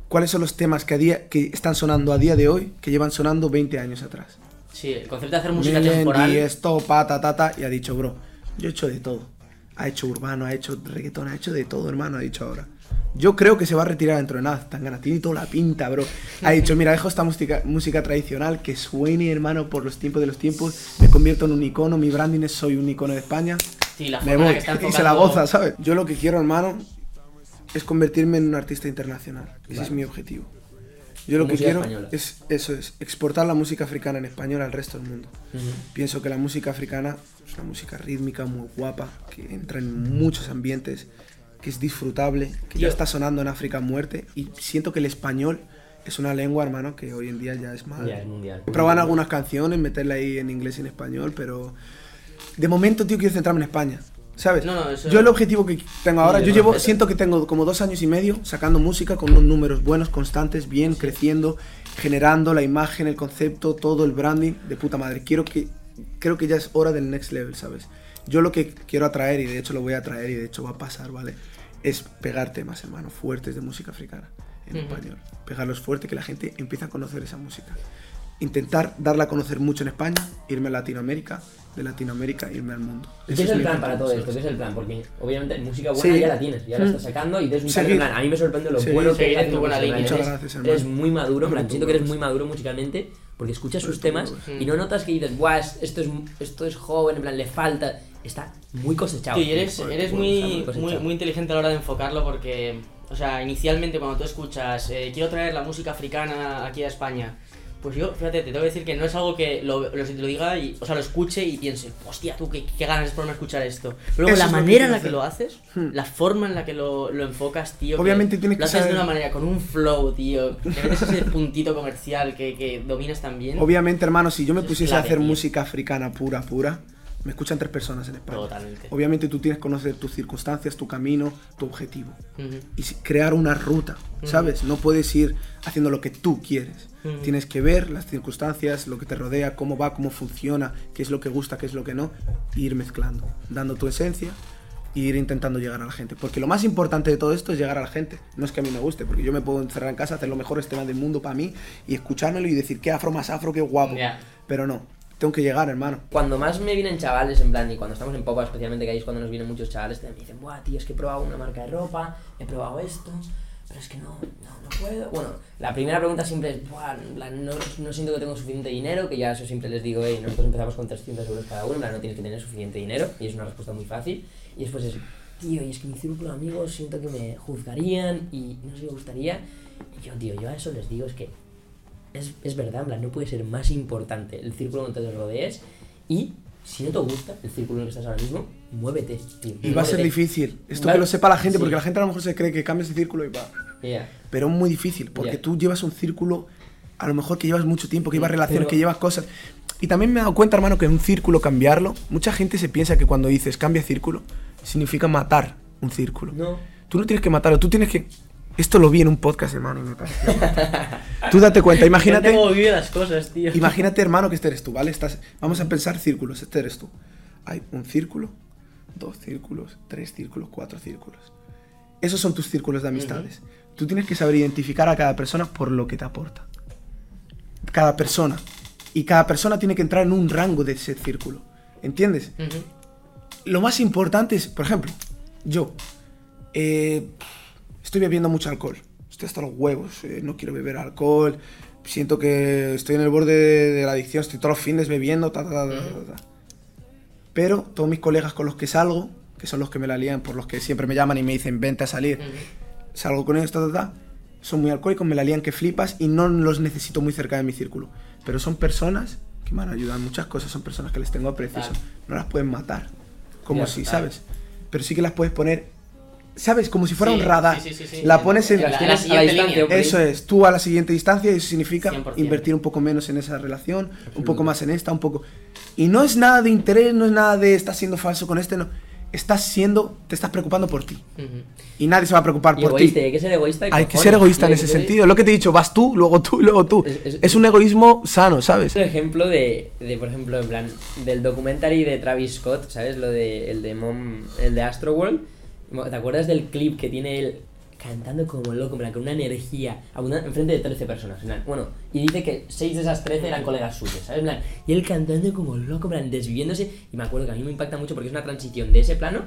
¿Cuáles son los temas que, a día, que están sonando a día de hoy que llevan sonando 20 años atrás? Sí, el concepto de hacer música Melendi, temporal. esto, pata, tata, y ha dicho, bro, yo he hecho de todo. Ha hecho urbano, ha hecho reggaetón, ha hecho de todo, hermano, ha dicho ahora. Yo creo que se va a retirar dentro de nada, Tangana, tiene toda la pinta, bro. Ha dicho, mira, dejo esta música, música tradicional que suene, hermano, por los tiempos de los tiempos, me convierto en un icono, mi branding es soy un icono de España, Sí, la me voy, que *laughs* y se la goza, ¿sabes? Yo lo que quiero, hermano, es convertirme en un artista internacional. Ese es mi objetivo. Yo lo que quiero española. es eso es exportar la música africana en español al resto del mundo. Pienso que la música africana es una música rítmica muy guapa, que entra en muchos ambientes, que es disfrutable, que ya está sonando en África a muerte y siento que el español es una lengua, hermano, que hoy en día ya es mal. Ya, es mundial. Proban algunas canciones, meterla ahí en inglés y en español, pero de momento, tío, quiero centrarme en España. ¿Sabes? No, no, eso- Yo el objetivo que tengo ahora, Sí, yo llevo, siento que tengo como dos años y medio sacando música con unos números buenos, constantes, bien, creciendo, generando la imagen, el concepto, todo el branding de puta madre. Quiero que, creo que ya es hora del next level, ¿sabes? Yo lo que quiero atraer, y de hecho lo voy a traer, y de hecho va a pasar, ¿vale? Es pegar temas, hermano, fuertes de música africana en Ujú. español. Pegarlos fuerte, que la gente empiece a conocer esa música. Intentar darla a conocer mucho en España, irme a Latinoamérica, de Latinoamérica irme al mundo. ¿Y Ese ¿Qué es el mi plan para todo esto? ¿Qué es el plan? Porque obviamente música buena Sí. ya la tienes, ya la Mm. estás sacando y tienes un plan. A mí me sorprende lo Seguir. bueno que Seguir eres tu buena línea. eres- Muchas gracias, hermano. Eres muy maduro, en plan, Tú, siento que eres muy maduro musicalmente porque escuchas sus temas pues. y no notas que dices, guau, es- esto es, esto es joven, en plan, le falta. Está muy cosechado. Y eres, Tío, eres muy, muy, muy inteligente a la hora de enfocarlo porque, o sea, inicialmente cuando tú escuchas, eh, quiero traer la música africana aquí a España, pues yo, fíjate, te tengo que decir que no es algo que lo, lo, lo diga y, o sea, lo escuche y piense, hostia, tú, qué, qué ganas es por no escuchar esto. Pero luego Eso la lo que manera en la que lo haces, Hmm. la forma en la que lo, lo enfocas, tío. que Obviamente tienes Lo que haces de saber- una manera, con un flow, tío, que metes ese *laughs* puntito comercial que, que dominas también. Obviamente, hermano, si yo me Es pusiese a clave, hacer tío. música africana pura, pura, me escuchan tres personas en España. Totalmente. Obviamente tú tienes que conocer tus circunstancias, tu camino, tu objetivo. Ujú. Y si- crear una ruta, ¿sabes? No puedes ir haciendo lo que tú quieres. Tienes que ver las circunstancias, lo que te rodea, cómo va, cómo funciona, qué es lo que gusta, qué es lo que no, e ir mezclando, dando tu esencia e ir intentando llegar a la gente. Porque lo más importante de todo esto es llegar a la gente. No es que a mí me guste, porque yo me puedo encerrar en casa, hacer los mejores temas del mundo para mí y escuchármelo y decir qué afro más afro, qué guapo. Pero no, tengo que llegar, hermano. Cuando más me vienen chavales, en plan, y cuando estamos en Popa, especialmente que ahí es cuando nos vienen muchos chavales, te me dicen, buah, tío, es que he probado una marca de ropa, he probado esto, pero es que no, no, no puedo. Bueno, la primera pregunta siempre es, buah, no, no siento que tengo suficiente dinero, que ya eso siempre les digo, hey, nosotros empezamos con 300 euros cada uno, no tienes que tener suficiente dinero, y es una respuesta muy fácil. Y después es, tío, y es que mi círculo de amigos siento que me juzgarían y no sé si me gustaría. Y yo, tío, yo a eso les digo, es que es, es verdad, en no puede ser más importante el círculo donde te rodees y si no te gusta el círculo en el que estás ahora mismo, muévete, tío. Y va a ser difícil. Esto que lo sepa la gente, sí. porque la gente a lo mejor se cree que cambias de círculo y va. Yeah. Pero es muy difícil, porque tú llevas un círculo, a lo mejor que llevas mucho tiempo, que llevas relaciones, pero- que llevas cosas. Y también me he dado cuenta, hermano, que un círculo cambiarlo, mucha gente se piensa que cuando dices cambia círculo, significa matar un círculo. No. Tú no tienes que matarlo, tú tienes que Esto lo vi en un podcast, hermano, y me pareció. Tú date cuenta, *laughs* imagínate. cómo vive las cosas, tío. Imagínate, hermano, que este eres tú, ¿vale? Estás, vamos a pensar círculos, este eres tú. Hay un círculo, dos círculos, tres círculos, cuatro círculos. Esos son tus círculos de amistades. Tú tienes que saber identificar a cada persona por lo que te aporta. Cada persona. Y cada persona tiene que entrar en un rango de ese círculo. ¿Entiendes? Ujú. Lo más importante es, por ejemplo, yo eh, estoy bebiendo mucho alcohol. Estoy hasta los huevos. eh, no quiero beber alcohol. Siento que estoy en el borde de, la adicción. Estoy todos los fines bebiendo. ta, ta, ta. Pero todos mis colegas con los que salgo, que son los que me la lían, por los que siempre me llaman y me dicen, vente a salir, salgo con ellos, ta, ta, ta, son muy alcohólicos, me la lían que flipas y no los necesito muy cerca de mi círculo. Pero son personas que me han ayudado en muchas cosas, son personas que les tengo aprecio. Claro. No las pueden matar, como si, claro. ¿sabes? Pero sí que las puedes poner, ¿sabes? Como si fuera Sí, un radar. sí, sí, sí, sí, la pones en... La- la a la siguiente distancia. Eso es, tú a la siguiente distancia y eso significa 100%. invertir un poco menos en esa relación, un poco más en esta, un poco... Y no es nada de interés, no es nada de estás siendo falso con este, no. Estás siendo, te estás preocupando por ti. Y nadie se va a preocupar Y por ti. hay que ser egoísta. Hay que ser egoísta en ese sentido. Lo que te he dicho, vas tú, luego tú y luego tú. Es- Es, es- un egoísmo sano, ¿sabes? un ejemplo de, de, por ejemplo, en plan, del documentary de Travis Scott, ¿sabes? Lo de, el de Mom, el de Astroworld. ¿Te acuerdas del clip que tiene él cantando como loco, en plan, con una energía, enfrente de 13 personas? en plan, bueno, y dice que 6 de esas 13 eran colegas suyos, ¿sabes? En plan, y él cantando como loco, en plan, desviviéndose. Y me acuerdo que a mí me impacta mucho porque es una transición de ese plano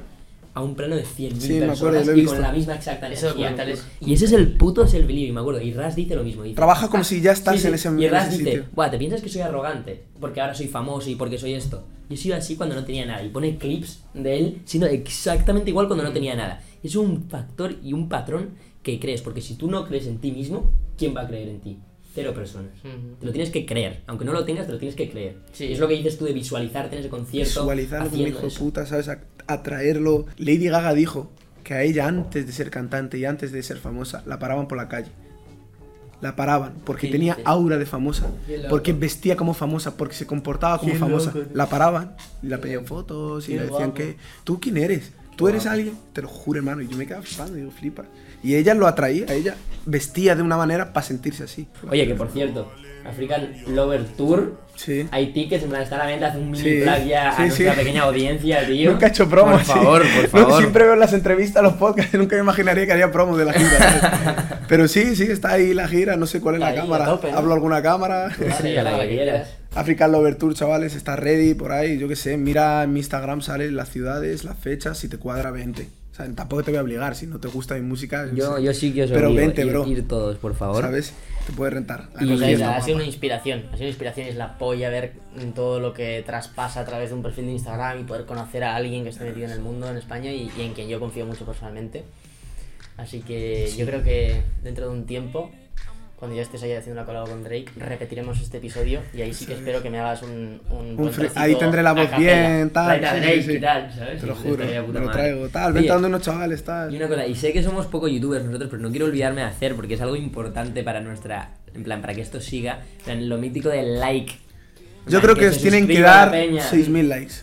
a un plano de 100.000 Sí, me personas acuerdo, y con la misma exacta energía. es- Y ese es el puto self-believe, y me acuerdo. Y Raz dice lo mismo. Dice, Trabaja como si ya estás Sí, sí, en ese, Y Raz dice, sitio. Buah, ¿te piensas que soy arrogante? Porque ahora soy famoso y porque soy esto. Yo soy así cuando no tenía nada. Y pone clips de él siendo exactamente igual cuando no tenía nada. Es un factor y un patrón que crees. Porque si tú no crees en ti mismo, ¿quién va a creer en ti? Cero personas. Te lo tienes que creer. Aunque no lo tengas, te lo tienes que creer. Sí. Y es lo que dices tú de visualizarte en ese concierto. Visualizarlo como hijo eso. puta, ¿sabes? Atraerlo. Lady Gaga dijo que a ella antes de ser cantante y antes de ser famosa, la paraban por la calle. La paraban porque ¿Qué tenía aura de famosa, porque vestía como famosa, porque se comportaba como Qué famosa. loco. La paraban y la pedían fotos y le decían guapo. que, ¿tú quién eres? ¿Tú eres alguien? Te lo juro, hermano. Y yo me quedaba flipando, digo, flipa. Y ella lo atraía, ella vestía de una manera para sentirse así. Oye, que por cierto, African Lover Tour. Sí. Hay tickets, en plan, está a la venta, hace un mini Sí, plug ya sí, a nuestra pequeña audiencia, tío. Nunca he hecho promo. Por sí. favor, por *laughs* No, favor. siempre veo las entrevistas, los podcasts, *laughs* nunca me imaginaría que haría promo de la gira. *laughs* Pero sí, sí, está ahí la gira, no sé cuál es la cámara. tope, ¿no? Hablo alguna cámara. Sí, a la que quieras. African Lover Tour, chavales, está ready por ahí, yo qué sé. Mira en mi Instagram salen las ciudades, las fechas, si te cuadra, vente. Sea, tampoco te voy a obligar, si no te gusta mi música. Yo, yo sí que os Pero obligo, vente, ir, bro. ir todos, por favor. ¿Sabes? Te puedes rentar. La Y- ha sido una inspiración, ha sido una inspiración y es la polla ver todo lo que traspasa a través de un perfil de Instagram y poder conocer a alguien que esté metido en el mundo en España y, y en quien yo confío mucho personalmente. Así que yo creo que dentro de un tiempo, cuando ya estés ahí haciendo una colabo con Drake, repetiremos este episodio y ahí sí que espero que me hagas un, un, buen ahí tendré la voz bien, tal. Drake sí, tal, ¿sabes? Te lo juro, puta lo traigo, tal. Vente donde unos chavales, tal. Y una cosa, y sé que somos poco youtubers nosotros, pero no quiero olvidarme de hacer porque es algo importante para nuestra. En plan, para que esto siga. En plan, lo mítico del like. Yo creo que se tienen que dar peña. 6.000 likes.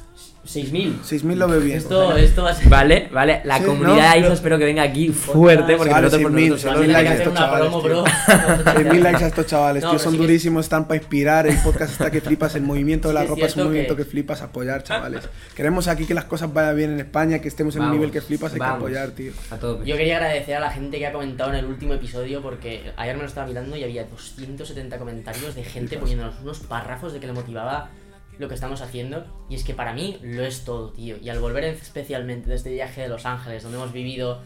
6.000. 6.000 lo veo bien. Esto, esto va a ser... Vale, vale. La Sí, comunidad ¿no? de Pero- espero que venga aquí fuerte porque Vale, nosotros por 6.000, nosotros tener like que hacer una chavales, promo, tío. *laughs* bro. 6.000 likes a estos chavales, No, tío. Son sí que- durísimos, están para inspirar. El podcast está que *laughs* flipas. El movimiento de la Sí, ropa es un movimiento que... que- flipas. Apoyar, chavales. Queremos aquí que las cosas vayan bien en España, que estemos en un Vamos, nivel que flipas. Hay vamos. que apoyar, tío. A tope. Yo quería agradecer a la gente que ha comentado en el último episodio porque ayer me lo estaba mirando y había 270 comentarios de gente poniéndonos unos párrafos de que le motivaba lo que estamos haciendo y es que para mí lo es todo, tío. Y al volver especialmente de este viaje de Los Ángeles donde hemos vivido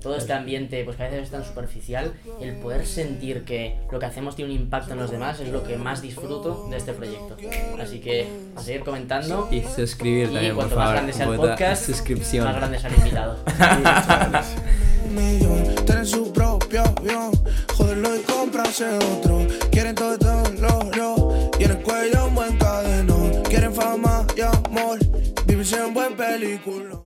todo este ambiente pues que a veces es tan superficial, el poder sentir que lo que hacemos tiene un impacto en los demás es lo que más disfruto de este proyecto. Así que a seguir comentando Y suscribir y también, por cuanto más favor. grande sea el podcast, suscripción. más grande será el invitado. *laughs* su propio joderlo y comprarse otro. Quieren todo, todo, lo, lo, y en el cuello un buen cadeno. Fama y amor, vivirse en buen película.